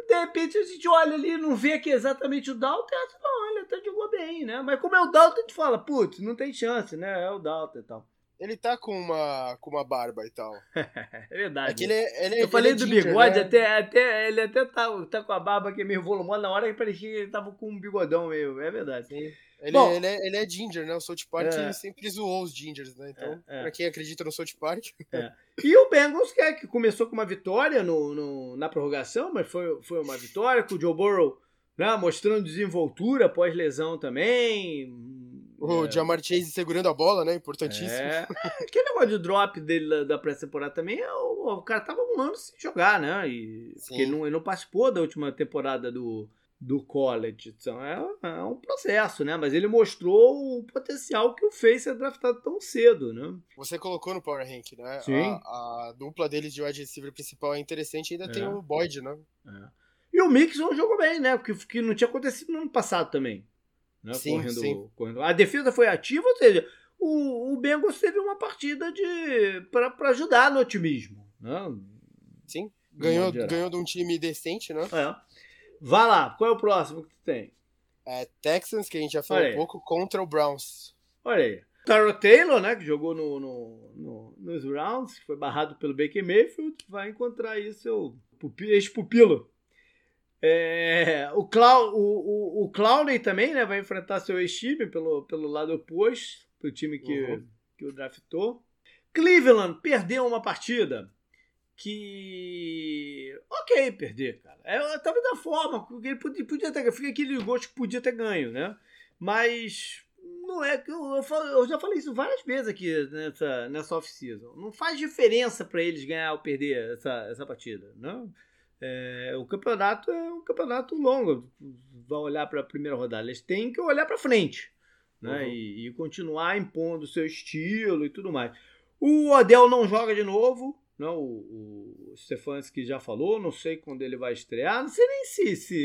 [SPEAKER 1] de repente a gente olha ali e não vê que é exatamente o Dalton, e não, ele até jogou bem, né? Mas como é o Dalton, a gente fala, putz, não tem chance, né? É o Dalton e tal.
[SPEAKER 2] Ele tá com uma, com uma barba e tal.
[SPEAKER 1] é verdade. É
[SPEAKER 2] ele, é, ele,
[SPEAKER 1] Eu
[SPEAKER 2] ele
[SPEAKER 1] falei
[SPEAKER 2] é
[SPEAKER 1] do
[SPEAKER 2] ginger,
[SPEAKER 1] bigode,
[SPEAKER 2] né?
[SPEAKER 1] até, até, ele até tá, tá com a barba que é meio volumosa, na hora que parecia que ele tava com um bigodão meio. É verdade.
[SPEAKER 2] Sim. Ele, Bom, ele, é, ele é ginger, né? O South Park é. sempre zoou os gingers, né? Então, é, é. pra quem acredita no South Park.
[SPEAKER 1] É. E o Bengals, que, é, que começou com uma vitória no, no, na prorrogação, mas foi, foi uma vitória, com o Joe Burrow né, mostrando desenvoltura pós-lesão também.
[SPEAKER 2] O é. Jamar Chase segurando a bola, né? Importantíssimo.
[SPEAKER 1] É. Aquele negócio de drop dele da, da pré-temporada também, é o, o, cara tava um ano sem jogar, né? E, porque ele não, ele não participou da última temporada do, do college. Então é, é, um processo, né? Mas ele mostrou o potencial que o fez ser draftado tão cedo, né?
[SPEAKER 2] Você colocou no Power Rank, né?
[SPEAKER 1] Sim.
[SPEAKER 2] A, a dupla deles de wide receiver principal é interessante, ainda é. tem o Boyd, né?
[SPEAKER 1] É. E o Mixon jogou bem, né? Porque que não tinha acontecido no ano passado também. Né?
[SPEAKER 2] Sim, correndo, sim.
[SPEAKER 1] Correndo. A defesa foi ativa, ou seja, o, o Bengals teve uma partida de para ajudar no otimismo. Né?
[SPEAKER 2] Sim. Ganhou, ganhou de um time decente, né?
[SPEAKER 1] É. Vai lá, qual é o próximo que tu tem?
[SPEAKER 2] É Texans, que a gente já falou um pouco, contra o Browns.
[SPEAKER 1] Olha aí. Taro Taylor, né, que jogou no, no, no, nos Browns, que foi barrado pelo Baker Mayfield, vai encontrar aí seu ex-pupilo. É, o, Clau, o, o, o Clowney também né, vai enfrentar seu ex-time pelo, pelo lado oposto, do time que, uhum. que o draftou. Cleveland perdeu uma partida que. Ok, perder, cara. É, tava da forma, ele podia, podia ter. Fica aquele gosto que podia ter ganho, né? Mas não é que eu, eu, já falei isso várias vezes aqui nessa, nessa off-season. Não faz diferença para eles ganhar ou perder essa, essa partida. Não? É, o campeonato é um campeonato longo. Vai olhar para a primeira rodada. Eles têm que olhar para frente né? Uhum. E, e, continuar impondo o seu estilo e tudo mais. O Odell não joga de novo. Não, o, o Stefanski já falou, não sei quando ele vai estrear. Não sei nem se, se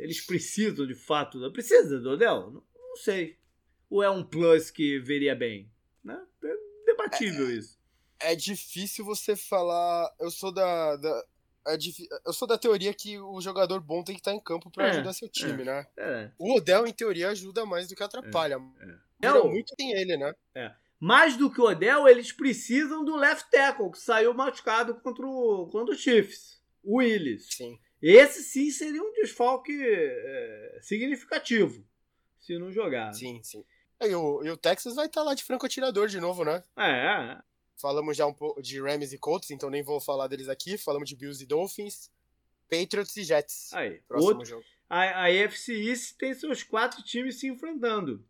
[SPEAKER 1] eles precisam de fato. Precisa do Odell? Não, não sei ou é um plus que veria bem? Né? É debatível é, isso.
[SPEAKER 2] É difícil você falar. Eu sou da. da é eu sou da teoria que o jogador bom tem que estar em campo para é, ajudar seu time,
[SPEAKER 1] é,
[SPEAKER 2] né?
[SPEAKER 1] É.
[SPEAKER 2] O Odell, em teoria, ajuda mais do que atrapalha. É, é. muito tem ele, né?
[SPEAKER 1] É. Mais do que o Odell, eles precisam do left tackle, que saiu machucado contra o, contra o Chiefs. O Willis.
[SPEAKER 2] Sim.
[SPEAKER 1] Esse sim seria um desfalque é, significativo se não jogar.
[SPEAKER 2] Sim, sim. E o, e o Texas vai estar tá lá de franco atirador de novo, né?
[SPEAKER 1] É.
[SPEAKER 2] Falamos já um pouco de Rams e Colts, então nem vou falar deles aqui. Falamos de Bills e Dolphins, Patriots e Jets.
[SPEAKER 1] Aí, próximo outro, jogo. A, a AFC East tem seus quatro times se enfrentando.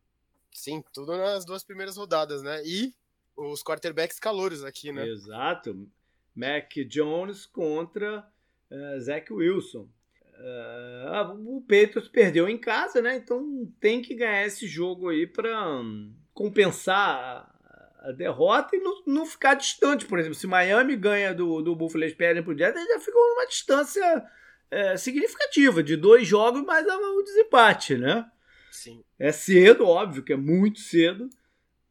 [SPEAKER 2] Sim, tudo nas duas primeiras rodadas, né? E os quarterbacks calouros aqui, né?
[SPEAKER 1] Exato. Mac Jones contra uh, Zach Wilson. Uh, o Patriots perdeu em casa, né? Então tem que ganhar esse jogo aí para um, compensar a, derrota e não, não, ficar distante. Por exemplo, se Miami ganha do, do Buffalo e perdem pro Jets, já ficou numa distância é, significativa de dois jogos mais o desempate, né?
[SPEAKER 2] Sim.
[SPEAKER 1] É cedo, óbvio que é muito cedo,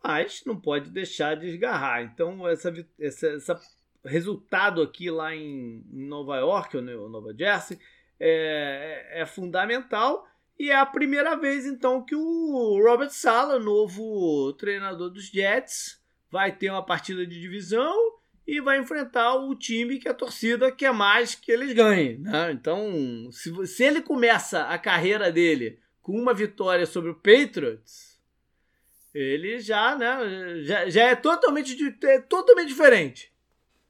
[SPEAKER 1] mas não pode deixar de esgarrar. Então, essa, essa, essa resultado aqui lá em, em Nova York, ou Nova Jersey, é, é fundamental. E é a primeira vez, então, que o Robert Sala, novo treinador dos Jets, vai ter uma partida de divisão e vai enfrentar o time que a torcida quer mais que eles ganhem. Né? Então, se, se ele começa a carreira dele com uma vitória sobre o Patriots, ele já, né, já, já é totalmente, é totalmente diferente.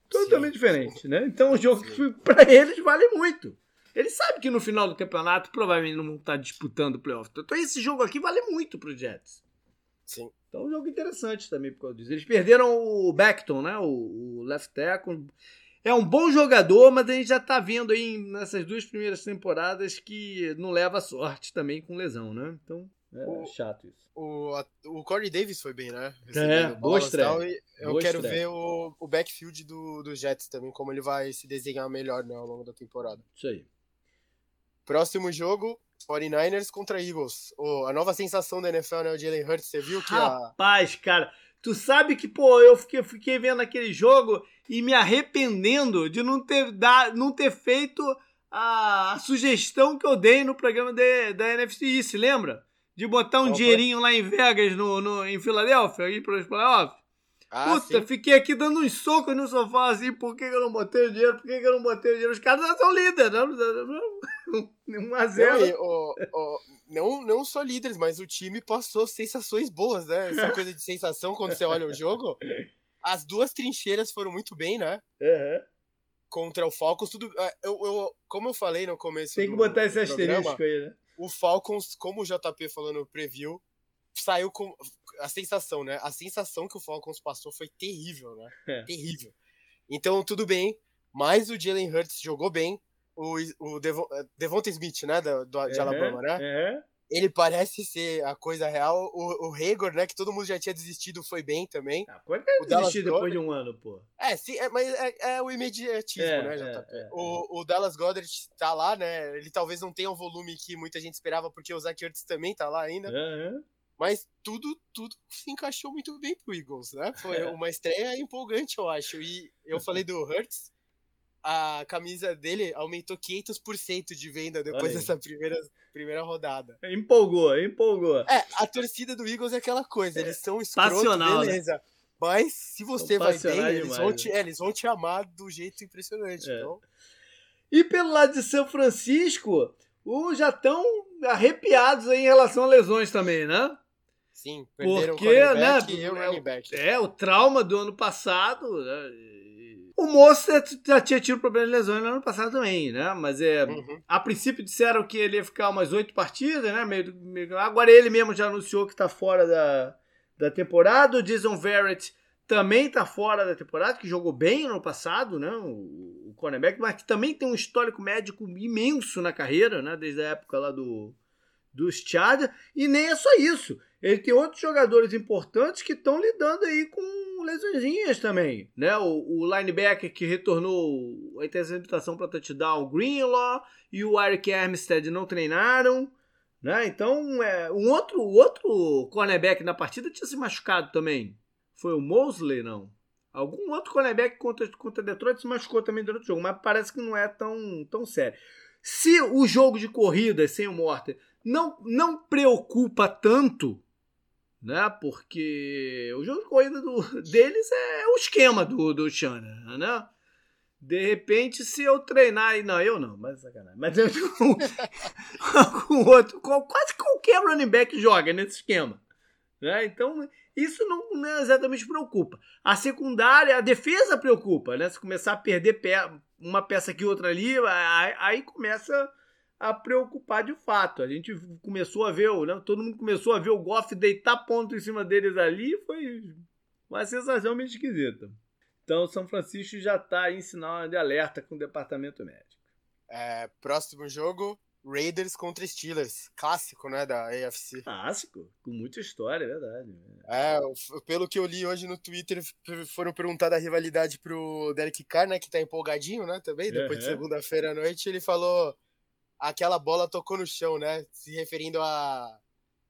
[SPEAKER 1] Totalmente sim, diferente, né? Então o jogo para eles vale muito. Ele sabe que no final do campeonato provavelmente não vão estar disputando o playoff. Então esse jogo aqui vale muito pro Jets.
[SPEAKER 2] Sim.
[SPEAKER 1] Então é um jogo interessante também por causa disso. Eles perderam o Beckton, né? O, o left tackle. É um bom jogador, mas a gente já tá vendo aí nessas duas primeiras temporadas que não leva sorte também com lesão, né? Então é o, chato isso.
[SPEAKER 2] O, a, o Corey Davis foi bem, né?
[SPEAKER 1] é, boa estreia.
[SPEAKER 2] eu boa quero estreia. ver o, o backfield do, do Jets também, como ele vai se desenhar melhor né, ao longo da temporada.
[SPEAKER 1] Isso aí.
[SPEAKER 2] Próximo jogo, 49ers contra Eagles. Oh, a nova sensação da NFL, né? O Jalen Hurts, você viu que
[SPEAKER 1] Rapaz, a... cara, tu sabe que, pô, eu fiquei, fiquei vendo aquele jogo e me arrependendo de não ter, dar, não ter feito a, a sugestão que eu dei no programa de, da NFC East, lembra? De botar um Qual dinheirinho lá em Vegas, no, no, em Filadélfia, aí para os playoffs. Ah, Puta, sim. fiquei aqui dando uns socos no sofá assim, por que, eu não botei o dinheiro? Por que, eu não botei o dinheiro? Os caras já são líderes, né? 1 a 0
[SPEAKER 2] não, não, não só líderes, mas o time passou sensações boas, né? Essa coisa de sensação quando você olha o jogo. As duas trincheiras foram muito bem, né?
[SPEAKER 1] Uhum.
[SPEAKER 2] Contra o Falcons, tudo. É, eu, eu, como eu falei no começo.
[SPEAKER 1] Tem que botar esse asterisco aí, né?
[SPEAKER 2] O Falcons, como o JP falou no preview, saiu com a sensação, né? A sensação que o Falcons passou foi terrível, né? É. Terrível. Então, tudo bem, mas o Jalen Hurts jogou bem. O, o Devon, eh, Devonta Smith, né? Do, do de Alabama, né?
[SPEAKER 1] É.
[SPEAKER 2] Ele parece ser a coisa real. O, o Hager, né? Que todo mundo já tinha desistido, foi bem também.
[SPEAKER 1] Ah, pode ter desistido depois de um ano, pô.
[SPEAKER 2] É, sim, é, mas é, é o imediatismo, é, né, JP? É, é, o, o Dallas Goddard tá lá, né? Ele talvez não tenha o volume que muita gente esperava, porque o Zach Ertz também tá lá ainda.
[SPEAKER 1] Uhum.
[SPEAKER 2] Mas tudo, tudo se encaixou muito bem pro Eagles, né? Foi é. uma estreia empolgante, eu acho. E eu falei do Hurts. a camisa dele aumentou 500% de venda depois dessa primeira, primeira rodada.
[SPEAKER 1] Empolgou, empolgou.
[SPEAKER 2] É, a torcida do Eagles é aquela coisa, eles são escroto, Passional, né? beleza. Né? Mas se você vai bem, demais, eles, vão te, né? é, eles vão te amar do jeito impressionante. É. Então...
[SPEAKER 1] E pelo lado de São Francisco, o, já estão arrepiados em relação a lesões também, né?
[SPEAKER 2] Sim, perderam
[SPEAKER 1] Porque, o né, e o running back. É, o trauma do ano passado. Né? O Moço já tinha tido problema de lesões no ano passado também, né? Mas é, uhum. a princípio disseram que ele ia ficar umas oito partidas, né? Meio, meio, agora ele mesmo já anunciou que está fora da, da temporada. O Jason Verrett também está fora da temporada, que jogou bem no ano passado, né? O, o cornerback, mas que também tem um histórico médico imenso na carreira, né? Desde a época lá do, dos Chargers. E nem é só isso. Ele tem outros jogadores importantes que estão lidando aí com lesõezinhas também, né? O, o linebacker que retornou a interceptação para touchdown, Greenlaw e o Eric Armstead não treinaram, né? Então, é, um outro outro cornerback na partida tinha se machucado também. Foi o Mosley, não? Algum outro cornerback contra, contra Detroit se machucou também durante o jogo, mas parece que não é tão, tão sério. Se o jogo de corrida sem o Morter não, não preocupa tanto, né? Porque o jogo de corrida do, deles é o esquema do, do Shannon, né? De repente, se eu treinar. Não, eu não, mas sacanagem. Mas eu, com outro. Quase qualquer running back joga nesse esquema. Né? Então, isso não, não exatamente preocupa. A secundária, a defesa preocupa, né? Se começar a perder uma peça aqui, outra ali, aí, aí começa a preocupar de fato. A gente começou a ver, né, todo mundo começou a ver o Goff deitar ponto em cima deles ali, foi uma sensação meio esquisita. Então, São Francisco já está em sinal de alerta com o departamento médico.
[SPEAKER 2] É, próximo jogo, Raiders contra Steelers. Clássico, né, da AFC.
[SPEAKER 1] Clássico, com muita história, é verdade.
[SPEAKER 2] É, pelo que eu li hoje no Twitter, foram perguntar da rivalidade pro Derek Carr, né, que tá empolgadinho, né, também, depois uhum. de segunda-feira à noite, ele falou aquela bola tocou no chão, né? Se referindo à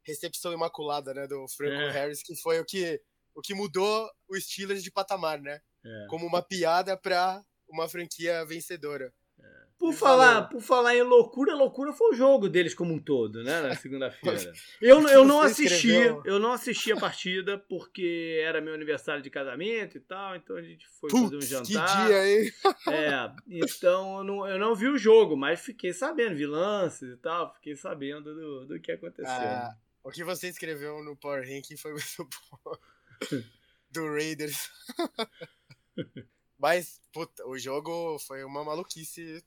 [SPEAKER 2] recepção imaculada, né, do Franco é. Harris, que foi o que, o que mudou o Steelers de patamar, né? É. Como uma piada para uma franquia vencedora.
[SPEAKER 1] Por falar, por falar em loucura, loucura foi o jogo deles como um todo, né? Na segunda-feira. Eu, eu não assisti, eu não assisti a partida porque era meu aniversário de casamento e tal, então a gente foi Putz, fazer um jantar.
[SPEAKER 2] Que dia, hein?
[SPEAKER 1] É, então eu não, eu não vi o jogo, mas fiquei sabendo, vi lances e tal, fiquei sabendo do, do que aconteceu. Ah,
[SPEAKER 2] o que você escreveu no Power Ranking foi muito bom. do Raiders. Mas, puta, o jogo foi uma maluquice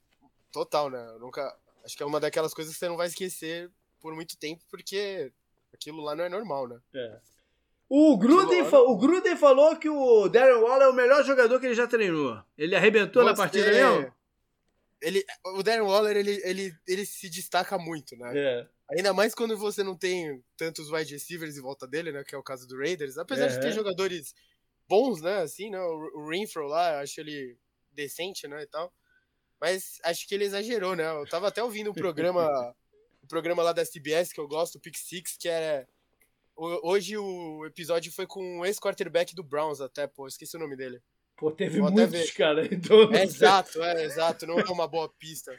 [SPEAKER 2] Total, né? Eu nunca. Acho que é uma daquelas coisas que você não vai esquecer por muito tempo, porque aquilo lá não é normal, né?
[SPEAKER 1] É. O Gruden, lá... o Gruden falou que o Darren Waller é o melhor jogador que ele já treinou. Ele arrebentou na partida mesmo?
[SPEAKER 2] Ele, o Darren Waller, ele, ele, ele se destaca muito, né? É. Ainda mais quando você não tem tantos wide receivers em volta dele, né? Que é o caso do Raiders. Apesar de ter jogadores bons, né? Assim, né? O, o Renfro lá, acho ele decente, né? E tal. Mas acho que ele exagerou, né? Eu tava até ouvindo um programa, um programa lá da CBS que eu gosto, o Pick Six, que é. Hoje o episódio foi com um ex-quarterback do Browns, até, pô, esqueci o nome dele.
[SPEAKER 1] Pô, teve Vou muitos, cara. Então
[SPEAKER 2] é, exato, é, exato. Não é uma boa pista.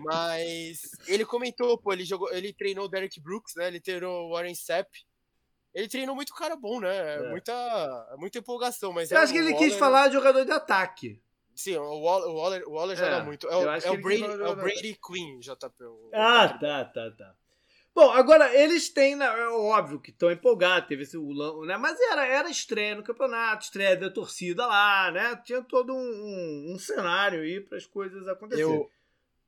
[SPEAKER 2] Mas ele comentou, pô, ele jogou, ele treinou o Derek Brooks, né? Ele treinou o Warren Sapp. Ele treinou muito cara bom, né? É. Muita, muita empolgação. Mas
[SPEAKER 1] Eu é acho que ele Waller... quis falar de jogador de ataque.
[SPEAKER 2] Sim, o Waller, o Waller, o Waller é, joga muito. É o, é o Brady, é o Brady Queen, JP. O,
[SPEAKER 1] ah, tá, tá, tá. Bom, agora eles têm, né, é óbvio que estão empolgados, teve esse o né? Mas era, era estreia no campeonato, estreia da torcida lá, né? Tinha todo um, um, um cenário aí para as coisas acontecerem.
[SPEAKER 2] Eu,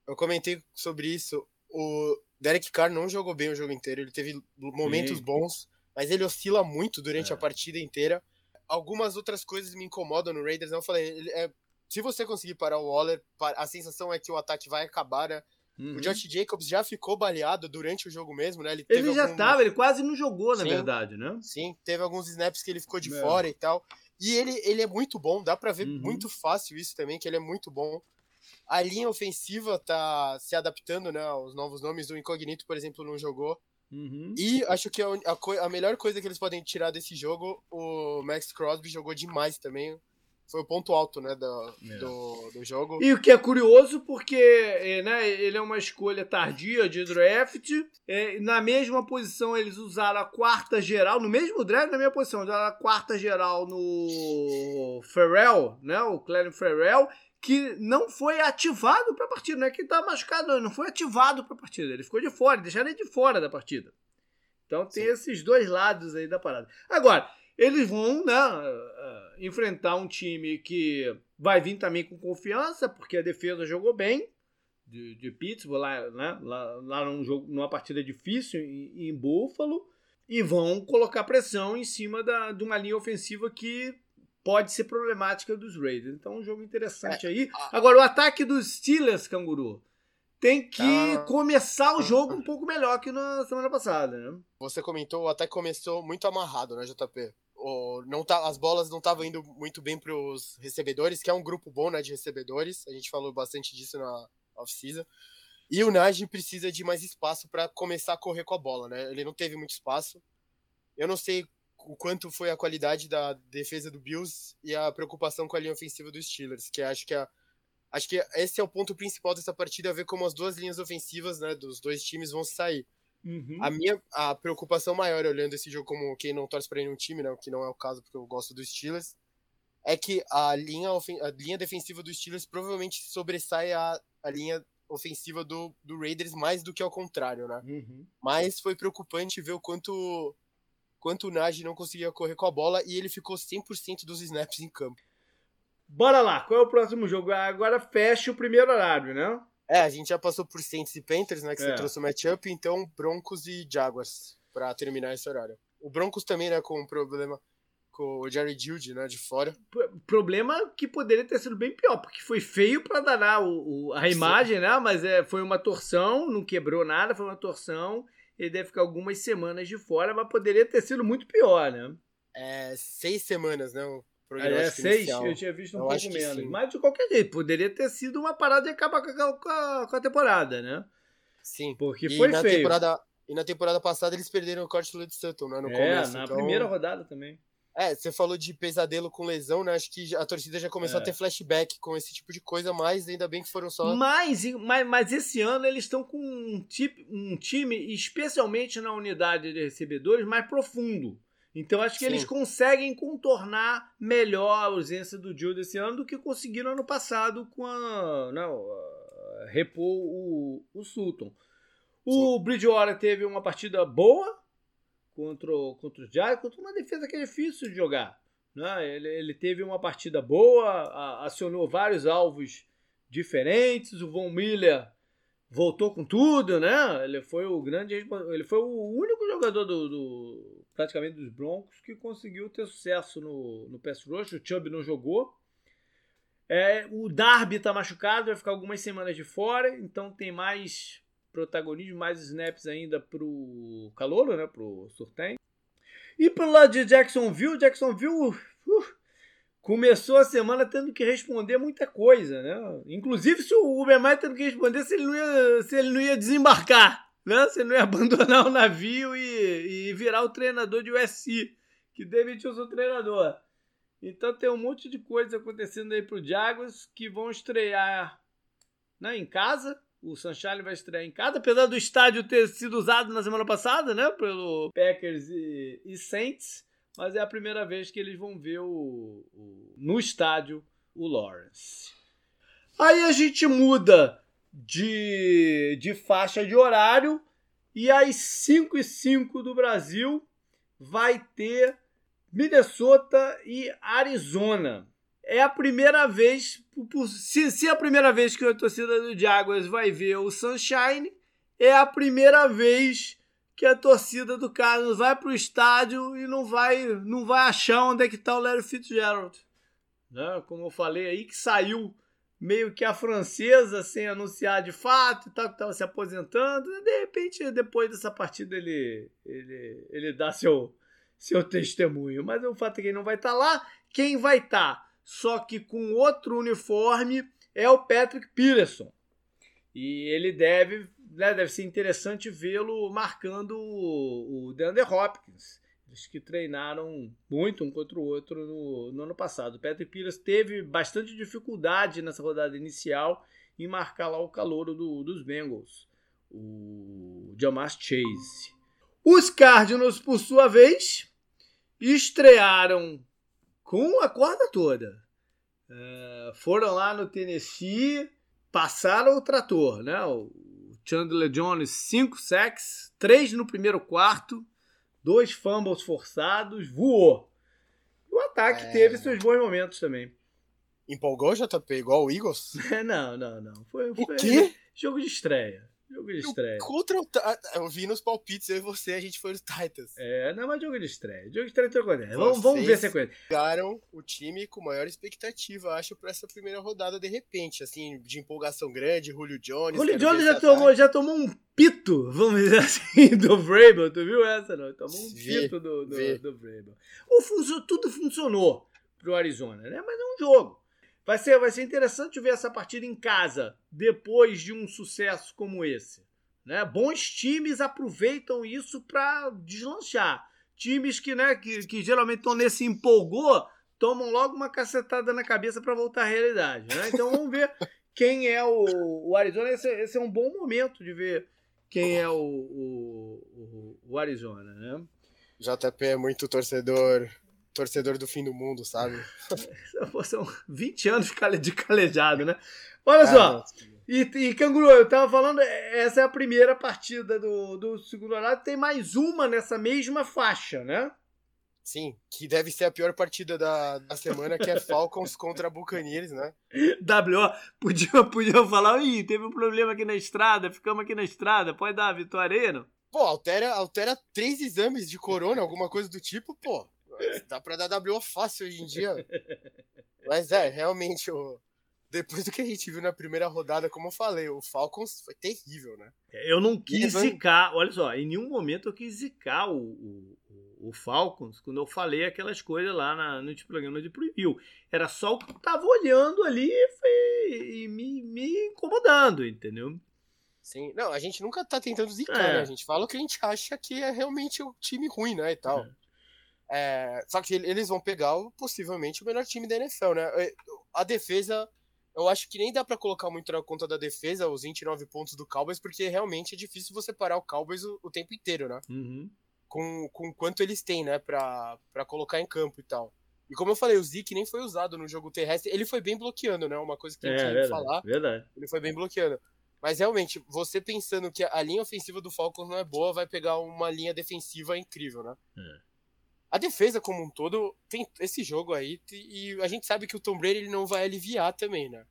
[SPEAKER 2] eu comentei sobre isso. O Derek Carr não jogou bem o jogo inteiro, ele teve momentos Sim. bons, mas ele oscila muito durante é. a partida inteira. Algumas outras coisas me incomodam no Raiders, não falei, ele é se você conseguir parar o Waller, a sensação é que o ataque vai acabar, né? Uhum. O Josh Jacobs já ficou baleado durante o jogo mesmo, né?
[SPEAKER 1] Ele, ele já algum... tava, ele quase não jogou, na sim, verdade, né?
[SPEAKER 2] Sim, teve alguns snaps que ele ficou de é. fora e tal. E ele, ele é muito bom, dá para ver uhum. muito fácil isso também, que ele é muito bom. A linha ofensiva tá se adaptando, né? Aos novos nomes. O Incognito, por exemplo, não jogou. Uhum. E acho que a, a, a, melhor coisa que eles podem tirar desse jogo, o Max Crosby jogou demais também foi o ponto alto, né, do, é. do, do, jogo.
[SPEAKER 1] E o que é curioso, porque é, né, ele é uma escolha tardia de draft. É, na mesma posição, eles usaram a quarta geral, no mesmo draft, na mesma posição, usaram a quarta geral no Ferrell, né, o Clarence Ferrell, que não foi ativado para a partida. Não é que está machucado, não foi ativado para a partida. Ele ficou de fora, deixaram ele de fora da partida. Então tem Sim. esses dois lados aí da parada. Agora, eles vão né, enfrentar um time que vai vir também com confiança, porque a defesa jogou bem de, de Pittsburgh lá, né, lá, lá num jogo, numa partida difícil em, em Buffalo, e vão colocar pressão em cima da, de uma linha ofensiva que pode ser problemática dos Raiders. Então, um jogo interessante é, aí. Agora, o ataque dos Steelers, Canguru, tem que ah. começar o jogo um pouco melhor que na semana passada, né?
[SPEAKER 2] Você comentou, até começou muito amarrado, né, JP? O, não tá, as bolas não estavam indo muito bem para os recebedores, que é um grupo bom né, de recebedores. A gente falou bastante disso na off-season. E o Najee precisa de mais espaço para começar a correr com a bola, né? Ele não teve muito espaço. Eu não sei o quanto foi a qualidade da defesa do Bills e a preocupação com a linha ofensiva dos Steelers, que acho que acho que esse é o ponto principal dessa partida, ver como as duas linhas ofensivas, né, dos dois times vão sair. Uhum. A minha a preocupação maior, olhando esse jogo como quem não torce para nenhum time, né, o que não é o caso porque eu gosto dos Steelers, é que a linha, a linha defensiva dos Steelers provavelmente sobressai a, a linha ofensiva do, do Raiders mais do que ao contrário, né? Uhum. Mas foi preocupante ver o quanto, quanto o Najee não conseguia correr com a bola e ele ficou 100% dos snaps em campo.
[SPEAKER 1] Bora lá, qual é o próximo jogo? Agora fecha o primeiro horário, né?
[SPEAKER 2] É, a gente já passou por Saints e Panthers, né? Que é. você trouxe o matchup, então Broncos e Jaguars para terminar esse horário. O Broncos também, né, com um problema com o Jerry Judy, né, de fora.
[SPEAKER 1] Problema que poderia ter sido bem pior, porque foi feio para danar o, o, a imagem, Sim. né? Mas é, foi uma torção, não quebrou nada, foi uma torção. Ele deve ficar algumas semanas de fora, mas poderia ter sido muito pior, né?
[SPEAKER 2] É, seis semanas, né?
[SPEAKER 1] É, seis, eu tinha visto um eu pouco menos. Mas de qualquer jeito, poderia ter sido uma parada de acabar com a, com a temporada, né?
[SPEAKER 2] Sim.
[SPEAKER 1] Porque e foi
[SPEAKER 2] na
[SPEAKER 1] feio.
[SPEAKER 2] Temporada, e na temporada passada eles perderam o Cortland Sutton, né? No
[SPEAKER 1] é,
[SPEAKER 2] começo.
[SPEAKER 1] na então... primeira rodada também.
[SPEAKER 2] É, você falou de pesadelo com lesão, né? Acho que a torcida já começou é. a ter flashback com esse tipo de coisa, mas ainda bem que foram só.
[SPEAKER 1] Mas, mas, mas esse ano eles estão com um, tipo, um time, especialmente na unidade de recebedores, mais profundo. Então acho que Sim. eles conseguem contornar melhor a ausência do Joe desse ano do que conseguiram ano passado com a. Não, a, repor o, o Sutton. O Sim. Bridgewater teve uma partida boa contra, contra os Giants, contra uma defesa que é difícil de jogar. Né? Ele, ele teve uma partida boa, a, acionou vários alvos diferentes. O Von Miller voltou com tudo, né? Ele foi o grande, ele foi o único jogador do, do praticamente dos Broncos, que conseguiu ter sucesso no, no pass rush. O Chubb não jogou. É, o Darby está machucado, vai ficar algumas semanas de fora, então tem mais protagonismo, mais snaps ainda pro Calouro, né, pro Surtain. E pro lado de Jacksonville, Jacksonville uh, começou a semana tendo que responder muita coisa, né? Inclusive se o Uberman tendo que responder se ele não ia, se ele não ia desembarcar né? Você não ia abandonar o navio e, e virar o treinador de USC, que demitiu seu treinador. Então tem um monte de coisa acontecendo aí pro Jaguars que vão estrear né, em casa. O Sunshine vai estrear em casa, apesar do estádio ter sido usado na semana passada, né? Pelo Packers e, e Saints. Mas é a primeira vez que eles vão ver o, o, no estádio o Lawrence. Aí a gente muda de, de faixa de horário. E às 5 e 5 do Brasil vai ter Minnesota e Arizona. É a primeira vez, se, se é a primeira vez que a torcida do Jaguars vai ver o Sunshine, é a primeira vez que a torcida do Cardinals vai para o estádio e não vai, não vai achar onde é que está o Larry Fitzgerald. Né? Como eu falei aí, que saiu meio que a francesa sem anunciar de fato e tal, que estava se aposentando. E de repente, depois dessa partida, ele, ele, ele dá seu, seu testemunho. Mas o fato é que ele não vai estar tá lá. Quem vai estar, tá, só que com outro uniforme, é o Patrick Peterson. E ele deve, né, deve ser interessante vê-lo marcando o, o DeAndre Hopkins. Que treinaram muito um contra o outro no, no ano passado. O Patrick Peters teve bastante dificuldade nessa rodada inicial em marcar lá o calouro do, dos Bengals, o Jamar Chase. Os Cardinals, por sua vez, estrearam com a corda toda. Uh, foram lá no Tennessee, passaram o trator, né? O Chandler Jones, 5 sacks, 3 no primeiro quarto, dois fumbles forçados, voou. O ataque é... teve seus bons momentos também.
[SPEAKER 2] Empolgou, JP, igual o Eagles?
[SPEAKER 1] não, não, não. Foi,
[SPEAKER 2] foi o quê?
[SPEAKER 1] jogo de estreia. Jogo de estreia.
[SPEAKER 2] Contra o, eu vi nos palpites, eu e você, a gente foi nos Titans.
[SPEAKER 1] É, não, mas jogo de estreia. Jogo de estreia tem coisa. Vamos, vamos ver a sequência.
[SPEAKER 2] Pegaram o time com maior expectativa, acho, para essa primeira rodada de repente, assim, de empolgação grande, Julio Jones.
[SPEAKER 1] Julio Jones já tomou, já tomou um pito, vamos dizer assim, do Vrabel. Tu viu essa, não? Tomou um pito do, do, do Vrabel. O funcio, tudo funcionou pro Arizona, né? Mas é um jogo. Vai ser, vai ser interessante ver essa partida em casa, depois de um sucesso como esse. Né? Bons times aproveitam isso para deslanchar. Times que, né, que, que geralmente estão nesse empolgou, tomam logo uma cacetada na cabeça para voltar à realidade. Né? Então vamos ver quem é o, o Arizona. Esse, esse, é um bom momento de ver quem é o, o, o Arizona. Né?
[SPEAKER 2] JP é muito torcedor torcedor do fim do mundo, sabe?
[SPEAKER 1] São 20 anos de calejado, né? Olha só. E, e Canguru, eu tava falando, essa é a primeira partida do, do segundo horário. Tem mais uma nessa mesma faixa, né?
[SPEAKER 2] Sim, que deve ser a pior partida da, da semana, que é Falcons contra Buccaneers, né?
[SPEAKER 1] WO, podia, podia falar, ih, teve um problema aqui na estrada, ficamos aqui na estrada, pode dar a vitória aí, não?
[SPEAKER 2] Pô, altera, altera três exames de corona, alguma coisa do tipo, pô. Dá pra dar WO fácil hoje em dia. Mas é, realmente, o... depois do que a gente viu na primeira rodada, como eu falei, o Falcons foi terrível, né?
[SPEAKER 1] Eu não quis zicar, olha só, em nenhum momento eu quis zicar o, o, o Falcons quando eu falei aquelas coisas lá na, no programa de preview. Era só o que eu tava olhando ali e, e me, me incomodando, entendeu?
[SPEAKER 2] Sim, não, a gente nunca tá tentando zicar, é. né? A gente fala o que a gente acha que é realmente o time ruim, né? E tal. É. É, só que eles vão pegar possivelmente o melhor time da NFL, né? É, a defesa, eu acho que nem dá para colocar muito na conta da defesa os 29 pontos do Cowboys, porque realmente é difícil você parar o Cowboys o, o tempo inteiro, né?
[SPEAKER 1] Uhum.
[SPEAKER 2] Com, com quanto eles têm, né, pra, pra colocar em campo e tal. E como eu falei, o Zeke nem foi usado no jogo terrestre, ele foi bem bloqueando, né? Uma coisa que a gente é,
[SPEAKER 1] tinha que
[SPEAKER 2] falar.
[SPEAKER 1] Verdade.
[SPEAKER 2] Ele foi bem bloqueando. Mas realmente, você pensando que a linha ofensiva do Falcons não é boa, vai pegar uma linha defensiva incrível, né?
[SPEAKER 1] É
[SPEAKER 2] a defesa como um todo tem esse jogo aí e a gente sabe que o Tom Brady ele não vai aliviar também, né?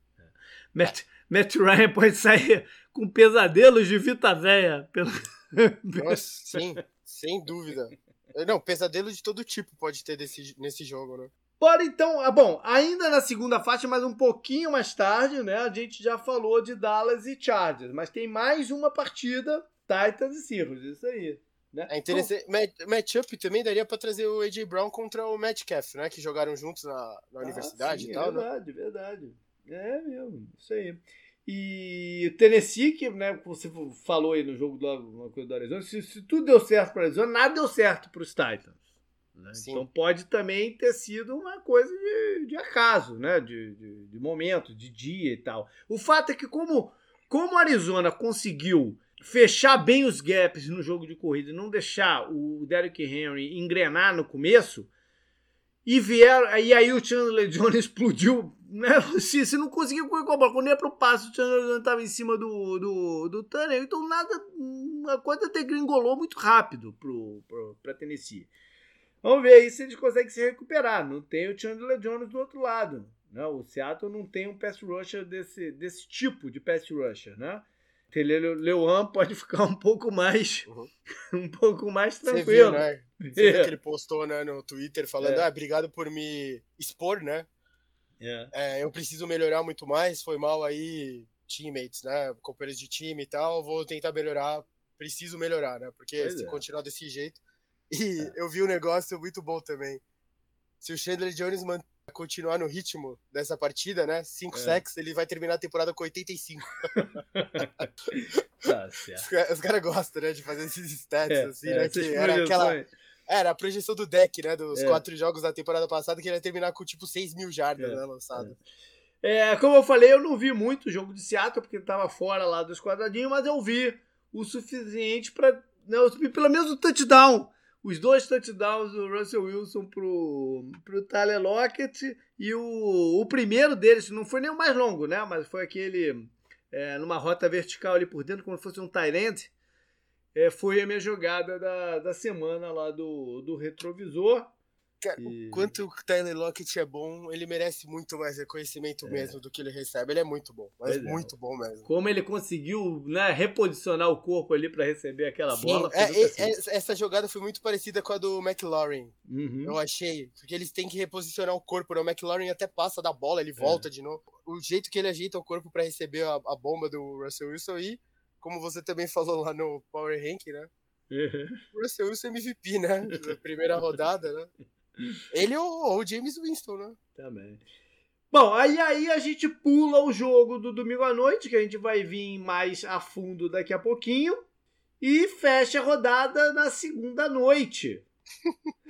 [SPEAKER 1] Matt, Matt Ryan pode sair com pesadelos de Vita Véia. Pelo...
[SPEAKER 2] Nossa, sim, sem dúvida. Não, pesadelo de todo tipo pode ter desse, nesse jogo, né?
[SPEAKER 1] Bora então, ah, bom, ainda na segunda faixa, mas um pouquinho mais tarde, né? A gente já falou de Dallas e Chargers, mas tem mais uma partida, Titans e Seahawks, isso aí. Né?
[SPEAKER 2] É interessante. Então, Matchup também daria para trazer o AJ Brown contra o Metcalf, né? Que jogaram juntos na, na ah, universidade sim, e tal.
[SPEAKER 1] É verdade, né? verdade. É mesmo, isso aí. E o Tennessee, que né, você falou aí no jogo do, do Arizona, se, se tudo deu certo para Arizona, nada deu certo para os Titans. Né? Então pode também ter sido uma coisa de, de acaso, né? De, de, de momento, de dia e tal. O fato é que como, como Arizona conseguiu fechar bem os gaps no jogo de corrida, não deixar o Derrick Henry engrenar no começo, e vieram, e aí o Chandler Jones explodiu, né? Se não conseguiu correr com a bola, quando ia pro passo, o Chandler Jones estava em cima do, do, do Turner, então nada, a coisa degringolou muito rápido pro, pro, pra Tennessee. Vamos ver aí se eles conseguem se recuperar. Não tem o Chandler Jones do outro lado. Né? O Seattle não tem um pass rusher desse, desse tipo de pass rusher, né? Leuan pode ficar um pouco mais uhum. um pouco mais tranquilo. Você viu,
[SPEAKER 2] né? Você é. viu que ele postou né, no Twitter falando, é. ah, obrigado por me expor, né?
[SPEAKER 1] É.
[SPEAKER 2] é. eu preciso melhorar muito mais, foi mal aí, teammates, né? Companheiros de time e tal, vou tentar melhorar, preciso melhorar, né? Porque pois se é. continuar desse jeito. E é. eu vi um negócio muito bom também. Se o Chandler Jones continuar no ritmo dessa partida, né? 5 é. sacks, ele vai terminar a temporada com 85.
[SPEAKER 1] tá certo.
[SPEAKER 2] Os, caras gostam, né, de fazer esses stats, é, assim, é, né? Que era aquela, Era a projeção do deck, né? Dos é. quatro jogos da temporada passada, que ele ia terminar com tipo 6 mil jardas, é. né? Lançado.
[SPEAKER 1] É. é. como eu falei, eu não vi muito o jogo de Seattle, porque tava fora lá dos quadradinhos, mas eu vi o suficiente para né, pelo menos o touchdown. Os dois touchdowns do Russell Wilson pro, pro Tyler Lockett e o, o primeiro deles, não foi nem o mais longo, né? Mas foi aquele é, numa rota vertical ali por dentro, como se fosse um Tyrant é, foi a minha jogada da, da semana lá do, do retrovisor.
[SPEAKER 2] Cara, e... o quanto o Tyler Lockett é bom, ele merece muito mais reconhecimento é. mesmo do que ele recebe. Ele é muito bom, mas é. muito bom mesmo.
[SPEAKER 1] Como ele conseguiu né, reposicionar o corpo ali para receber aquela Sim, bola.
[SPEAKER 2] É, é, essa jogada foi muito parecida com a do McLaurin. Uhum. Eu achei. Porque eles têm que reposicionar o corpo. Né? O McLaurin até passa da bola, ele é. volta de novo. O jeito que ele ajeita o corpo para receber a, a bomba do Russell Wilson e como você também falou lá no Power Rank, né? Uhum. Russell Wilson MVP, né? Na primeira rodada, né? Ele ou o James Winston, né?
[SPEAKER 1] Também. Bom, aí, aí a gente pula o jogo do domingo à noite, que a gente vai vir mais a fundo daqui a pouquinho, e fecha a rodada na segunda noite.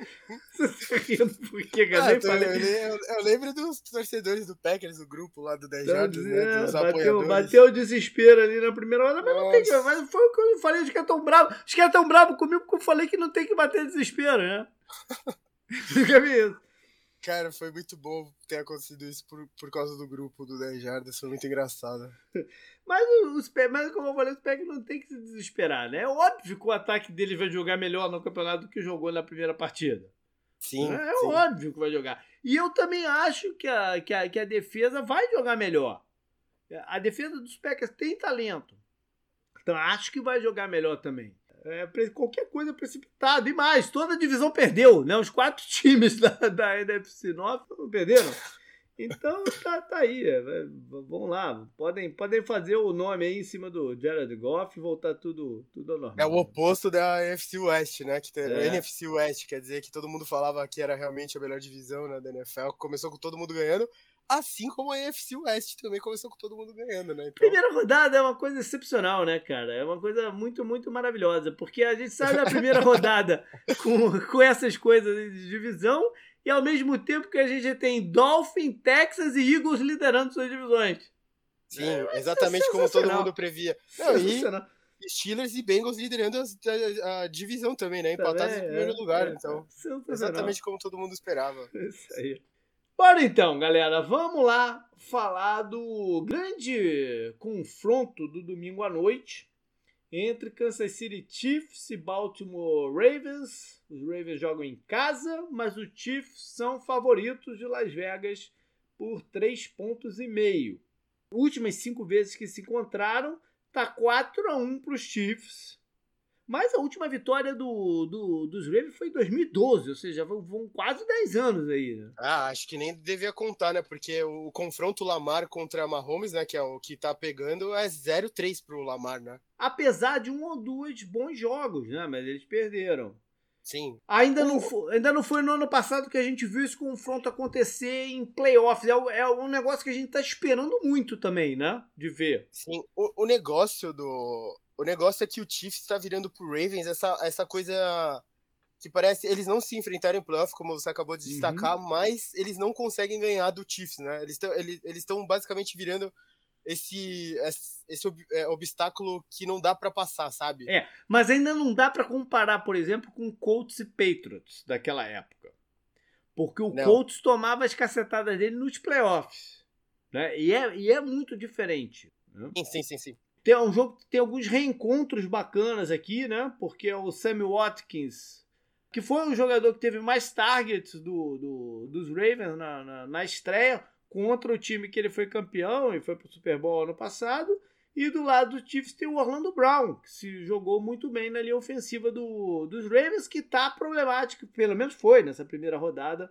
[SPEAKER 1] Ah,
[SPEAKER 2] eu, eu, eu, lembro dos torcedores do Packers, do grupo lá do 10 Jardas, né? É, dos
[SPEAKER 1] bateu, bateu o desespero ali na primeira hora, mas Nossa. não tem que. Mas foi o que eu falei, os caras tão bravos. Os caras tão bravos comigo porque eu falei que não tem que bater desespero, né? Isso.
[SPEAKER 2] Cara, foi muito bom ter acontecido isso por, por causa do grupo do 10 Jardas, foi muito engraçado.
[SPEAKER 1] Mas, os, mas como eu falei, os Packers não tem que se desesperar, né? É óbvio que o ataque deles vai jogar melhor no campeonato do que jogou na primeira partida.
[SPEAKER 2] Sim.
[SPEAKER 1] É,
[SPEAKER 2] sim.
[SPEAKER 1] óbvio que vai jogar. E eu também acho que a, que, a, que a defesa vai jogar melhor. A defesa dos Packers tem talento. Então acho que vai jogar melhor também é, qualquer coisa precipitada. E mais, toda a divisão perdeu, né? Os quatro times da, da NFC Norte perderam. Então tá, tá aí. É, vamos lá. Podem, podem fazer o nome aí em cima do Jared Goff e voltar tudo, tudo ao normal.
[SPEAKER 2] É o oposto da NFC West, né? Que tem, é. NFC West, quer dizer que todo mundo falava que era realmente a melhor divisão né, da NFL. Começou com todo mundo ganhando. Assim como a AFC West também começou com todo mundo ganhando, né? Então...
[SPEAKER 1] Primeira rodada é uma coisa excepcional, né, cara? É uma coisa muito, muito maravilhosa, porque a gente sai da primeira rodada com, com essas coisas de divisão e ao mesmo tempo que a gente tem Dolphin, Texas e Eagles liderando suas divisões.
[SPEAKER 2] Sim, é, exatamente como todo mundo previa. Não, e Steelers e Bengals liderando a, a, a divisão também, né? Empatados também, em primeiro é, lugar, é, então. Exatamente como todo mundo esperava.
[SPEAKER 1] Isso aí. Bora então, galera, vamos lá falar do grande confronto do domingo à noite entre Kansas City Chiefs e Baltimore Ravens. Os Ravens jogam em casa, mas os Chiefs são favoritos de Las Vegas por 3 pontos e meio. Últimas cinco vezes que se encontraram, tá 4 a 1 para os Chiefs. Mas a última vitória do, do, dos Ravens foi em 2012, ou seja, vão, vão quase 10 anos aí. Né?
[SPEAKER 2] Ah, acho que nem devia contar, né? Porque o confronto Lamar contra Mahomes, né? Que é o que tá pegando, é 0-3 pro Lamar, né?
[SPEAKER 1] Apesar de um ou dois bons jogos, né? Mas eles perderam.
[SPEAKER 2] Sim.
[SPEAKER 1] Ainda, não foi, ainda não foi no ano passado que a gente viu esse confronto acontecer em playoffs. É, é um negócio que a gente tá esperando muito também, né? De ver.
[SPEAKER 2] Sim, o, o negócio do, o negócio é que o Chiefs está virando pro Ravens essa, essa coisa que parece eles não se enfrentaram em playoff, como você acabou de destacar, uhum. mas eles não conseguem ganhar do Chiefs, né? Eles estão eles, eles basicamente virando esse, esse, esse é, obstáculo que não dá para passar, sabe?
[SPEAKER 1] É, mas ainda não dá para comparar, por exemplo, com Colts e Patriots daquela época. Porque o não. Colts tomava as cacetadas dele nos playoffs. Né? E, é, e é muito diferente. Né?
[SPEAKER 2] Sim, sim, sim, sim.
[SPEAKER 1] Tem um jogo que tem alguns reencontros bacanas aqui, né? Porque é o Sammy Watkins, que foi um jogador que teve mais targets do, do dos Ravens na, na, na, estreia contra o time que ele foi campeão e foi pro Super Bowl ano passado. E do lado do Chiefs tem o Orlando Brown, que se jogou muito bem na linha ofensiva do, dos Ravens, que tá problemático, pelo menos foi nessa primeira rodada,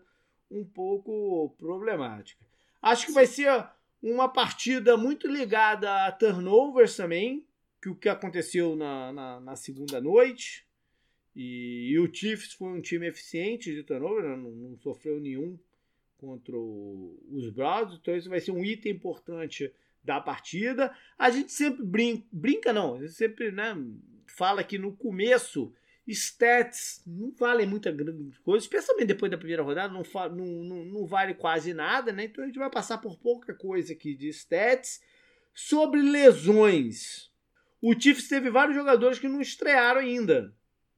[SPEAKER 1] um pouco problemática. Acho que vai ser uma partida muito ligada a turnovers também, que o que aconteceu na, na, na segunda noite. E, e, o Chiefs foi um time eficiente de turnover, né? não, não sofreu nenhum contra o, os Browns, então isso vai ser um item importante da partida. A gente sempre brinca, brinca não, a gente sempre né, fala que no começo Stats não valem muita grande coisa, especialmente depois da primeira rodada, não, não, não, não, vale quase nada, né? Então a gente vai passar por pouca coisa aqui de stats. Sobre lesões, o Chiefs teve vários jogadores que não estrearam ainda.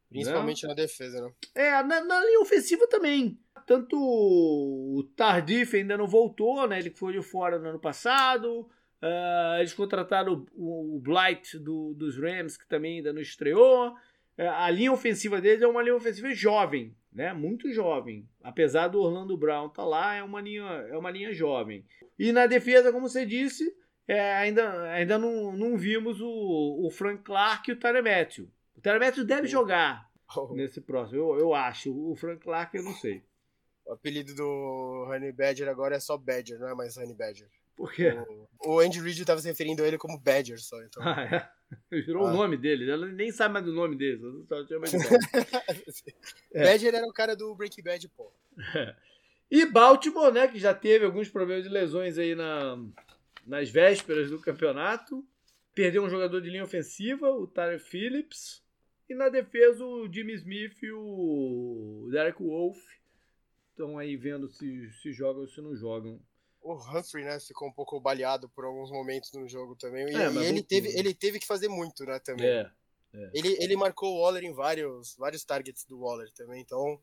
[SPEAKER 2] Principalmente né? na defesa, né?
[SPEAKER 1] É, na, na, linha ofensiva também. Tanto o Tardif ainda não voltou, né? Ele foi de fora no ano passado. Uh, eles contrataram o, o Blight do, dos Rams, que também ainda não estreou. Uh, a linha ofensiva deles é uma linha ofensiva jovem, né? Muito jovem. Apesar do Orlando Brown estar tá lá, é uma linha, é uma linha jovem. E na defesa, como você disse, é, ainda, ainda não, não vimos o, o Frank Clark e o Matthew. O Matthew deve jogar oh. nesse próximo, eu, eu acho. O Frank Clark eu não sei.
[SPEAKER 2] O apelido do Honey Badger agora é só Badger, não é mais Honey Badger.
[SPEAKER 1] Por quê?
[SPEAKER 2] O, o Andy Reid estava se referindo a ele como Badger só. Então.
[SPEAKER 1] Ah, é? Virou ah. o nome dele. Ela nem sabe mais do nome dele. Só chama de
[SPEAKER 2] é. Badger era o cara do Breaking Bad, pô.
[SPEAKER 1] É. E Baltimore, né, que já teve alguns problemas de lesões aí na, nas vésperas do campeonato. Perdeu um jogador de linha ofensiva, o Tyler Phillips. E na defesa, o Jimmy Smith e o Derek Wolf. Estão aí vendo se, se jogam ou se não jogam.
[SPEAKER 2] O Humphrey, né, ficou um pouco baleado por alguns momentos no jogo também. E, é, e ele, teve, ele teve que fazer muito, né, também. É, é. Ele, ele marcou o Waller em vários, vários targets do Waller também, então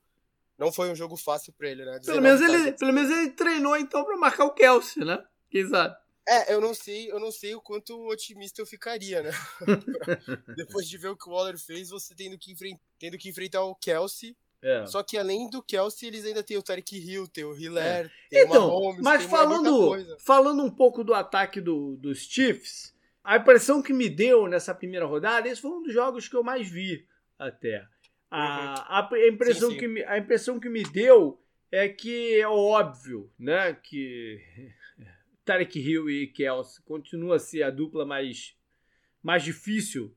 [SPEAKER 2] não foi um jogo fácil para ele, né?
[SPEAKER 1] Pelo menos ele, pelo menos ele treinou então para marcar o Kelsey, né? Quem sabe?
[SPEAKER 2] É, eu não sei, eu não sei o quanto otimista eu ficaria, né? Depois de ver o que o Waller fez, você tendo que, tendo que enfrentar o Kelsey. É. Só que além do Kelsey, eles ainda tem o Tarek Hill, tem o Hiller, é. tem então, o Mahomes,
[SPEAKER 1] mas falando, falando um pouco do ataque do, dos Chiefs, a impressão que me deu nessa primeira rodada, esse foi um dos jogos que eu mais vi até. A, uhum. a, impressão, sim, sim. Que me, a impressão que me deu é que é óbvio, né, que Tarek Hill e Kelsey continua a ser a dupla mais, mais difícil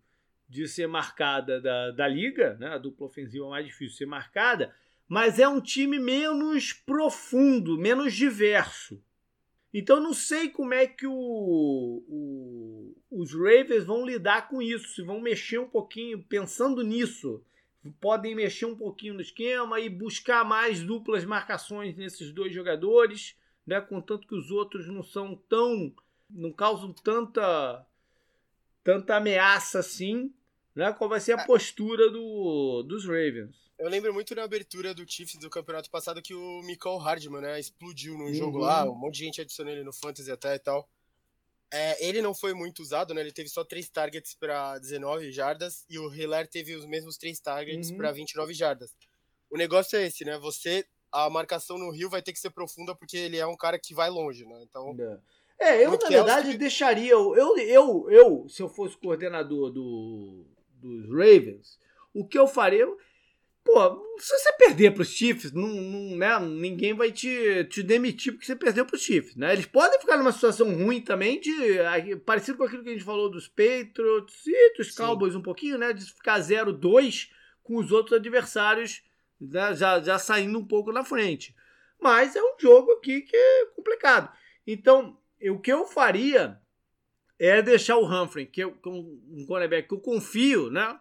[SPEAKER 1] de ser marcada da, da liga, né? a dupla ofensiva mais difícil de ser marcada, mas é um time menos profundo, menos diverso. Então não sei como é que o, o, os Ravens vão lidar com isso, se vão mexer um pouquinho, pensando nisso, podem mexer um pouquinho no esquema e buscar mais duplas marcações nesses dois jogadores né? Contanto que os outros não são tão. não causam tanta. tanta ameaça assim. Né? Qual vai ser a é. postura do, dos Ravens?
[SPEAKER 2] Eu lembro muito na abertura do Chiefs do campeonato passado que o Michael Hardman, né, explodiu num uhum. jogo lá, um monte de gente adicionou ele no Fantasy até e tal. É, ele não foi muito usado, né? Ele teve só três targets para 19 jardas e o Hiller teve os mesmos três targets uhum. para 29 jardas. O negócio é esse, né? Você a marcação no Rio vai ter que ser profunda porque ele é um cara que vai longe, né? Então.
[SPEAKER 1] É, é eu na verdade deixaria. Eu, eu, eu, se eu fosse coordenador do, dos Ravens, o que eu faria. Pô, se você perder para os Chiefs, não, não, né, ninguém vai te, te demitir porque você perdeu para os Chiefs. Né? Eles podem ficar numa situação ruim também, de parecido com aquilo que a gente falou dos Patriots e dos Cowboys Sim. um pouquinho, né? De ficar 0-2 com os outros adversários né, já, já saindo um pouco na frente. Mas é um jogo aqui que é complicado. Então, o que eu faria é deixar o Humphrey, que é um cornerback que eu confio, né?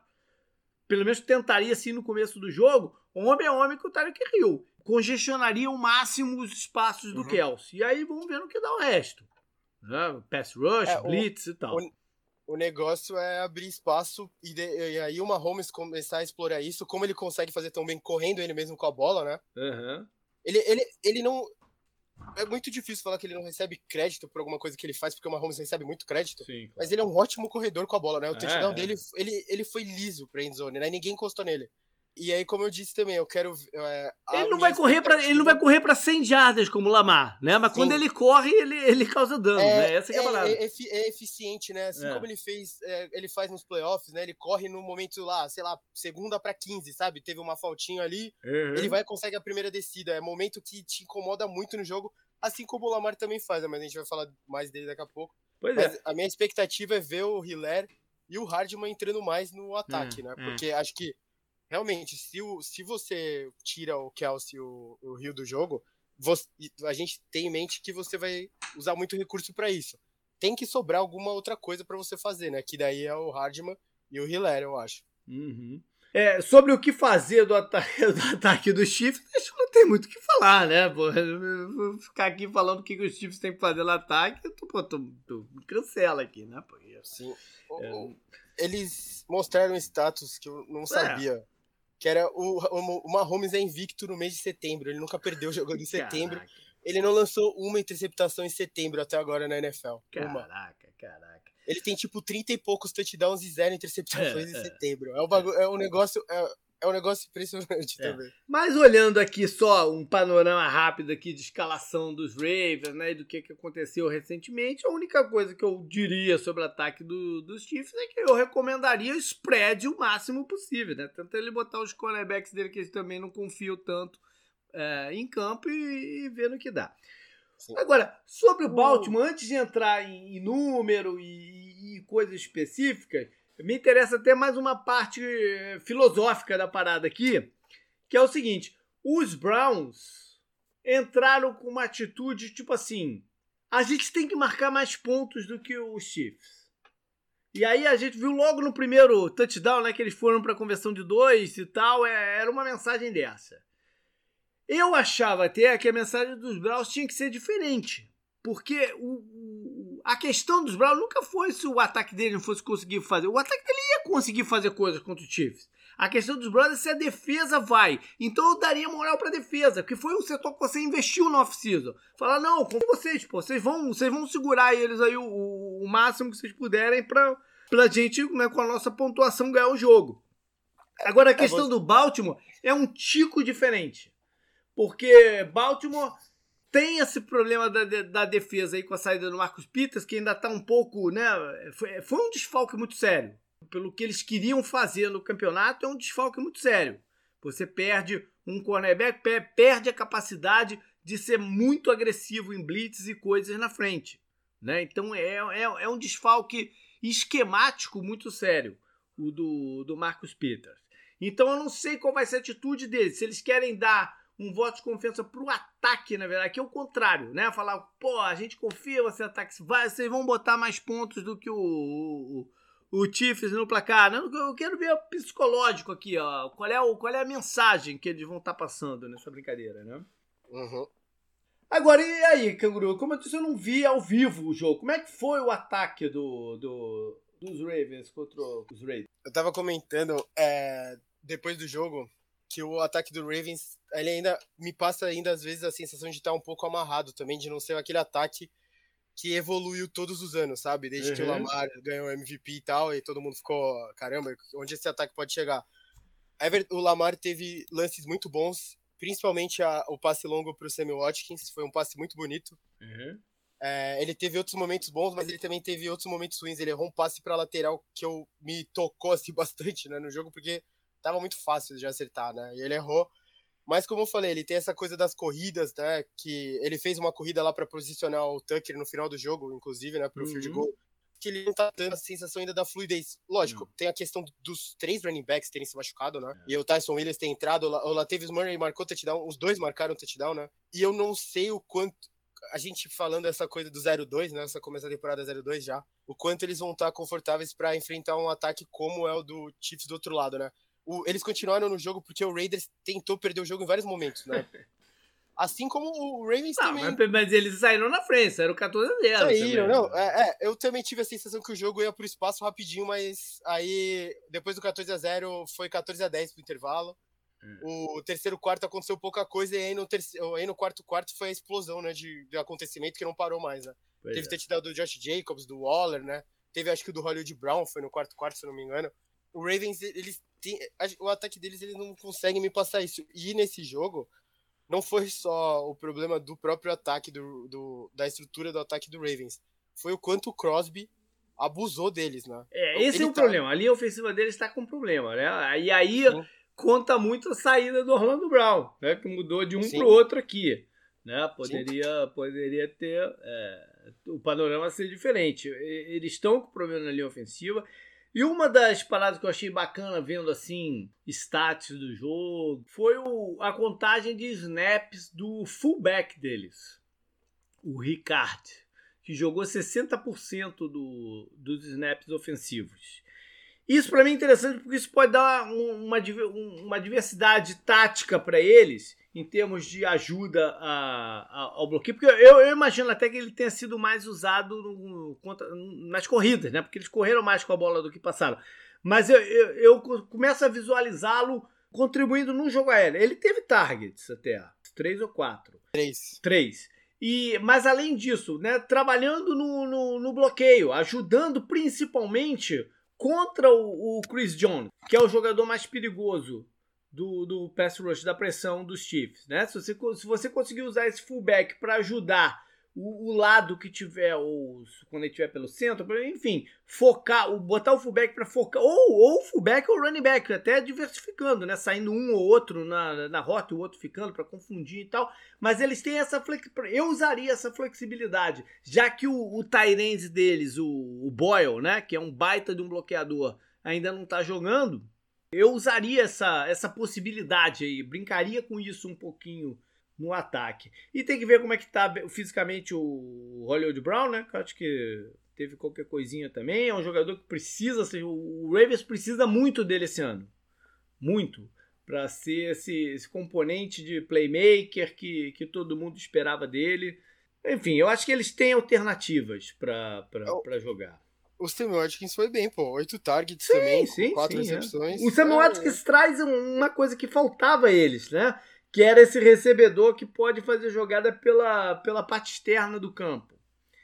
[SPEAKER 1] Pelo menos tentaria assim no começo do jogo, homem a homem com o Tarek Hill. Congestionaria ao máximo os espaços do uhum. Kelsey. E aí vamos ver no que dá o resto. Né? Pass rush, é, blitz
[SPEAKER 2] o,
[SPEAKER 1] e tal.
[SPEAKER 2] O, o negócio é abrir espaço e, de, e, aí o Mahomes começar a explorar isso, como ele consegue fazer tão bem correndo ele mesmo com a bola, né?
[SPEAKER 1] Uhum.
[SPEAKER 2] Ele, ele, ele não. É muito difícil falar que ele não recebe crédito por alguma coisa que ele faz, porque o Mahomes recebe muito crédito.
[SPEAKER 1] Sim, claro.
[SPEAKER 2] Mas ele é um ótimo corredor com a bola, né? O touchdown é, dele, ele, ele foi liso pra endzone, né? Ninguém encostou nele. E aí, como eu disse também, eu quero. É,
[SPEAKER 1] ele, não vai correr pra, ele não vai correr para 100 jardas como o Lamar, né? Mas Sim. quando ele corre, ele, ele causa dano, é, né? Essa é, a
[SPEAKER 2] É, é, é, eficiente, né? Assim é. como ele fez, é, ele faz nos playoffs, né? Ele corre no momento lá, sei lá, segunda para 15, sabe? Teve uma faltinha ali, uhum. ele vai consegue a primeira descida. É momento que te incomoda muito no jogo, assim como o Lamar também faz, né? mas a gente vai falar mais dele daqui a pouco.
[SPEAKER 1] Pois
[SPEAKER 2] mas
[SPEAKER 1] é.
[SPEAKER 2] A minha expectativa é ver o Hiller e o Hardman entrando mais no ataque, né? Porque acho que realmente, se, o, se você tira o Kelsey e o, o Rio do jogo, você, a gente tem em mente que você vai usar muito recurso para isso. Tem que sobrar alguma outra coisa para você fazer, né? Que daí é o Hardman e o Hiller, eu acho.
[SPEAKER 1] Uhum. É, sobre o que fazer do ataque, do ataque dos Chiefs, a gente não tem muito o que falar, né? Pô, vou ficar aqui falando o que os Chiefs têm que fazer no ataque, tu, pô, tu, tu cancela aqui, né? Porque,
[SPEAKER 2] Sim. É... Eles mostraram status que eu não é. sabia. É. Que era o, o, o Mahomes é invicto no mês de setembro. Ele nunca perdeu jogando em setembro. Caraca. Ele não lançou uma interceptação em setembro até agora na NFL.
[SPEAKER 1] Caraca,
[SPEAKER 2] uma.
[SPEAKER 1] caraca.
[SPEAKER 2] Ele tem tipo 30 e poucos touchdowns e zero interceptações é, em é. setembro. É um, bagulho, é um negócio. É, é um negócio impressionante é. também.
[SPEAKER 1] Mas olhando aqui só um panorama rápido aqui de escalação dos Ravens, né, e do que, que aconteceu recentemente, a única coisa que eu diria sobre o ataque do, dos Chiefs é que eu recomendaria o spread o máximo possível, né? Tenta ele botar os cornerbacks dele que eles também não confiam tanto é, em campo e, e ver no que dá. Sim. Agora, sobre o Baltimore, antes de entrar em, em número e, e, coisas específicas, me interessa até mais uma parte eh, filosófica da parada aqui, que é o seguinte: os Browns entraram com uma atitude tipo assim: a gente tem que marcar mais pontos do que os Chiefs. E aí a gente viu logo no primeiro touchdown, né, que eles foram para conversão de dois e tal, é, era uma mensagem dessa. Eu achava até que a mensagem dos Browns tinha que ser diferente. Porque o, o, a questão dos Browns nunca foi se o ataque dele não fosse conseguir fazer. O ataque dele ia conseguir fazer coisas contra o Chiefs. A questão dos Browns é se a defesa vai. Então eu daria moral pra defesa, porque foi um setor que você investiu no off-season. Falar, não, com vocês, pô, vocês vão, vocês vão segurar eles aí o, o máximo que vocês puderem pra, pra gente, né, com a nossa pontuação, ganhar o jogo. Agora a é, questão do Baltimore é um tico diferente. Porque Baltimore tem esse problema da, da defesa aí com a saída do Marcos Peters, que ainda está um pouco, né? Foi, foi um desfalque muito sério. Pelo que eles queriam fazer no campeonato, é um desfalque muito sério. Você perde um cornerback, perde a capacidade de ser muito agressivo em blitz e coisas na frente. Né? Então é, é, é um desfalque esquemático muito sério, o do, do Marcus Peters. Então eu não sei qual vai ser a atitude deles. Se eles querem dar um voto de confiança pro ataque, na verdade, que é o contrário, né? Falar, pô, a gente confia, você ataque, vai, vocês vão botar mais pontos do que o, o, o Chiefs no placar. Não, eu quero ver o psicológico aqui, ó. Qual é, o, qual é a mensagem que eles vão estar tá passando nessa brincadeira, né?
[SPEAKER 2] Uhum.
[SPEAKER 1] Agora, e aí, Canguru? Como eu disse, eu não vi ao vivo o jogo. Como é que foi o ataque do, do dos Ravens contra os Raiders?
[SPEAKER 2] Eu tava comentando, é, depois do jogo, que o ataque do Ravens, ele ainda me passa ainda às vezes a sensação de estar um pouco amarrado também, de não ser aquele ataque que evoluiu todos os anos, sabe? Desde uhum. que o uhum. Lamar ganhou o MVP e tal, e todo mundo ficou, caramba, onde esse ataque pode chegar? O Lamar teve lances muito bons, principalmente a, o passe longo para o Sammy Watkins, foi um passe muito bonito.
[SPEAKER 1] Uhum.
[SPEAKER 2] É, ele teve outros momentos bons, mas ele também teve outros momentos ruins. Ele errou um passe para lateral que eu me tocou assim bastante né, no jogo, porque tava muito fácil de acertar, né? E ele errou. Mas como eu falei, ele tem essa coisa das corridas, né? Que ele fez uma corrida lá para posicionar o Tucker no final do jogo, inclusive, né? Pro uhum. field goal. Que ele não tá dando a sensação ainda da fluidez. Lógico, uhum. tem a questão dos três running backs terem se machucado, né? É. E o Tyson Williams ter entrado, o Latavius Murray marcou touchdown, os dois marcaram touchdown, né? E eu não sei o quanto a gente falando essa coisa do 0-2, né? Essa começa a temporada 0-2 já. O quanto eles vão estar confortáveis para enfrentar um ataque como é o do Chiefs do outro lado, né? O, eles continuaram no jogo porque o Raiders tentou perder o jogo em vários momentos, né? Assim como o Ravens não, também.
[SPEAKER 1] Mas, mas, eles saíram na frente, era o 14 a 0.
[SPEAKER 2] Saíram, não. É, é, eu também tive a sensação que o jogo ia pro espaço rapidinho, mas aí depois do 14 a 0 foi 14 a 10 pro intervalo. Hum. O terceiro quarto aconteceu pouca coisa e aí no, terceiro, aí no quarto quarto foi a explosão né, de, de acontecimento que não parou mais, né? Pois Teve é. touchdown do Josh Jacobs, do Waller, né? Teve acho que o do Hollywood Brown, foi no quarto quarto, se não me engano. O Ravens, eles tem, o ataque deles eles não conseguem me passar isso. E nesse jogo, não foi só o problema do próprio ataque, do, do, da estrutura do ataque do Ravens. Foi o quanto o Crosby abusou deles, né?
[SPEAKER 1] É, esse Ele é o tá... problema. A linha ofensiva deles está com problema, né? E aí Sim. conta muito a saída do Orlando Brown, né? Que mudou de um para o outro aqui. Né? Poderia, poderia ter é, o panorama ser diferente. Eles estão com problema na linha ofensiva. E uma das paradas que eu achei bacana vendo assim, stats do jogo, foi o, a contagem de snaps do fullback deles, o Ricard, que jogou 60% do, dos snaps ofensivos. Isso para mim é interessante porque isso pode dar uma, uma diversidade tática para eles em termos de ajuda a, a, ao bloqueio, porque eu, eu, imagino até que ele tenha sido mais usado no, contra, nas corridas, né? Porque eles correram mais com a bola do que passaram. Mas eu, eu, eu começo a visualizá-lo contribuindo no jogo aéreo. Ele teve targets até, três ou quatro.
[SPEAKER 2] Três.
[SPEAKER 1] Três. E, mas além disso, né, trabalhando no, no, no bloqueio, ajudando principalmente contra o, o, Chris Jones, que é o jogador mais perigoso do, do pass rush, da pressão dos Chiefs. Né? Se, você, se você conseguir usar esse fullback para ajudar o, o, lado que tiver, ou quando ele estiver pelo centro, enfim, focar, botar o fullback para focar, ou, ou fullback ou running back, até diversificando, né? Saindo um ou outro na, na rota e o outro ficando para confundir e tal. Mas eles têm essa flexibilidade. Eu usaria essa flexibilidade, já que o, o Tyrande deles, o, o Boyle, né? Que é um baita de um bloqueador, ainda não tá jogando. Eu usaria essa, essa possibilidade aí, brincaria com isso um pouquinho no ataque. E tem que ver como é que tá fisicamente o Hollywood Brown, né? Que eu acho que teve qualquer coisinha também. É um jogador que precisa, o Ravens precisa muito dele esse ano. Muito. Para ser esse, esse, componente de playmaker que, que todo mundo esperava dele. Enfim, eu acho que eles têm alternativas para jogar.
[SPEAKER 2] O Samuel Atkins foi bem, pô. Oito targets sim, também, sim, quatro sim, recepções.
[SPEAKER 1] É. O Samuel é, Atkins é. traz uma coisa que faltava a eles, né? que era esse recebedor que pode fazer jogada pela, pela parte externa do campo.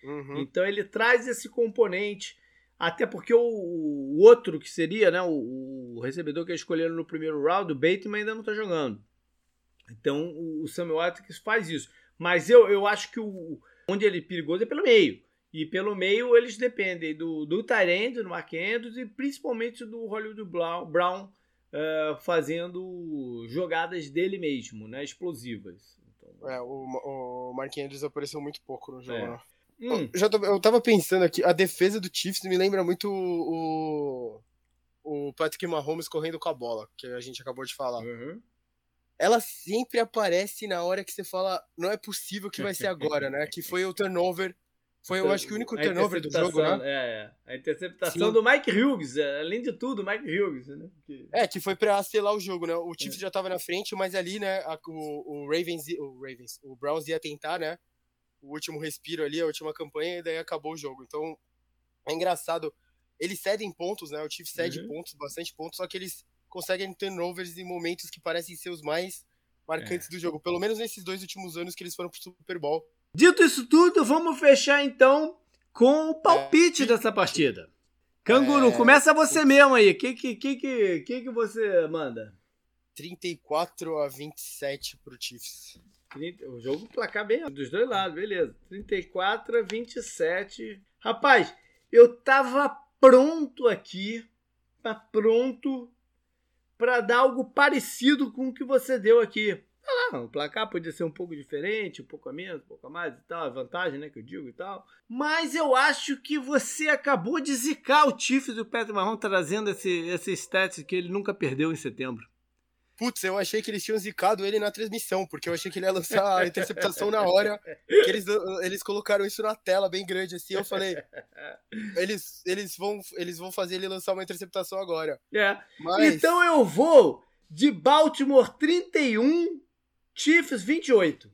[SPEAKER 1] Uhum. Então ele traz esse componente, até porque o, o outro que seria né, o, o, recebedor que escolheram no primeiro round, o Bateman, ainda não está jogando. Então o Samuel Atkins faz isso. Mas eu, eu acho que o, onde ele é perigoso é pelo meio. E pelo meio eles dependem do, do Tyrande, do Mark Andrews e principalmente do Hollywood Brown uh, fazendo jogadas dele mesmo, né? Explosivas.
[SPEAKER 2] Então... É, o, o Mark Andrews apareceu muito pouco no jogo. É. Né? Hum. Eu, tô, eu tava pensando aqui, a defesa do Chiefs me lembra muito o, o Patrick Mahomes correndo com a bola, que a gente acabou de falar. Uhum. Ela sempre aparece na hora que você fala, não é possível que vai ser agora, né? Que foi o turnover foi, eu acho que o único turnover do jogo, né?
[SPEAKER 1] É, é. A interceptação Sim. do Mike Hughes, é, além de tudo, Mike Hughes, né?
[SPEAKER 2] Que... É, que foi pra selar o jogo, né? O Chiefs é. já tava na frente, mas ali, né, a, o, o, Ravens, o Ravens, o Browns ia tentar, né? O último respiro ali, a última campanha, e daí acabou o jogo. Então, é engraçado. Eles cedem pontos, né? O Chiefs cede uhum. pontos, bastante pontos, só que eles conseguem turnovers em momentos que parecem ser os mais marcantes é. do jogo. Pelo menos nesses dois últimos anos que eles foram pro Super Bowl
[SPEAKER 1] Dito isso tudo, vamos fechar então com o palpite é. dessa partida. Canguru, é... começa você mesmo aí. O que, que, que, que, que você manda?
[SPEAKER 2] 34 a 27 pro Chiefs.
[SPEAKER 1] O jogo placar bem dos dois lados, beleza. 34 a 27. Rapaz, eu tava pronto aqui, tá pronto para dar algo parecido com o que você deu aqui. Ah, o placar podia ser um pouco diferente, um pouco a menos, um pouco a mais e tal, a vantagem, né, que eu digo e tal. Mas eu acho que você acabou de zicar o Chiefs e o Patrick Mahomes trazendo esse, esse stats que ele nunca perdeu em setembro.
[SPEAKER 2] Putz, eu achei que eles tinham zicado ele na transmissão, porque eu achei que ele ia lançar a interceptação na hora. Que eles, eles colocaram isso na tela bem grande assim. Eu falei, eles, eles, vão, eles vão fazer ele lançar uma interceptação agora.
[SPEAKER 1] É. Mas... Então eu vou de Baltimore 31 Chiefs 28.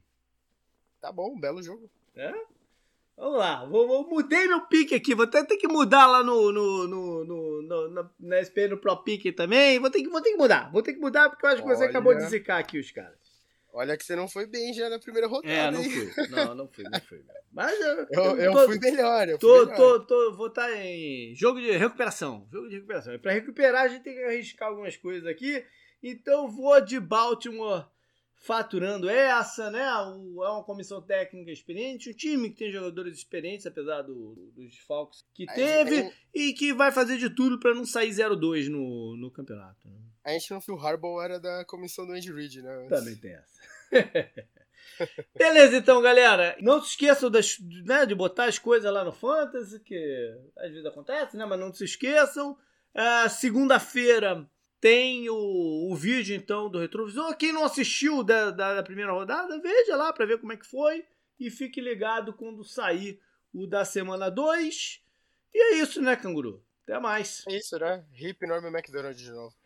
[SPEAKER 2] Tá bom, um belo jogo.
[SPEAKER 1] É? Vamos lá, vou, vou, mudei meu pique aqui, vou até ter que mudar lá no, no, no, no, no na, na SPN no Pro Pique também. Vou ter, que, vou ter que mudar, vou ter que mudar porque eu acho que Olha. você acabou de zicar aqui os caras.
[SPEAKER 2] Olha que você não foi bem já na primeira rodada.
[SPEAKER 1] É, não fui. Não, não fui, não fui. Mas
[SPEAKER 2] eu, eu, eu, tô, fui melhor. Eu
[SPEAKER 1] tô,
[SPEAKER 2] fui melhor.
[SPEAKER 1] Tô, tô, vou estar tá em jogo de recuperação. Jogo de recuperação. Para recuperar, a gente tem que arriscar algumas coisas aqui. Então vou de Baltimore faturando essa, né? é uma comissão técnica experiente, um time que tem jogadores experientes, apesar do, dos desfalques que teve, e que vai fazer de tudo para não sair 0-2 no, no campeonato. Né?
[SPEAKER 2] A gente não viu o Harbaugh era da comissão do Andy Reid, né?
[SPEAKER 1] Também tem essa. Beleza, então, galera. Não se esqueçam das, né, de botar as coisas lá no Fantasy, que às vezes acontece, né? Mas não se esqueçam. Uh, Segunda-feira tem o, o vídeo, então, do retrovisor. Quem não assistiu da, da, da primeira rodada, veja lá para ver como é que foi. E fique ligado quando sair o da semana 2. E é isso, né, canguru? Até mais.
[SPEAKER 2] É isso, né? Hip Norman McDonald de novo.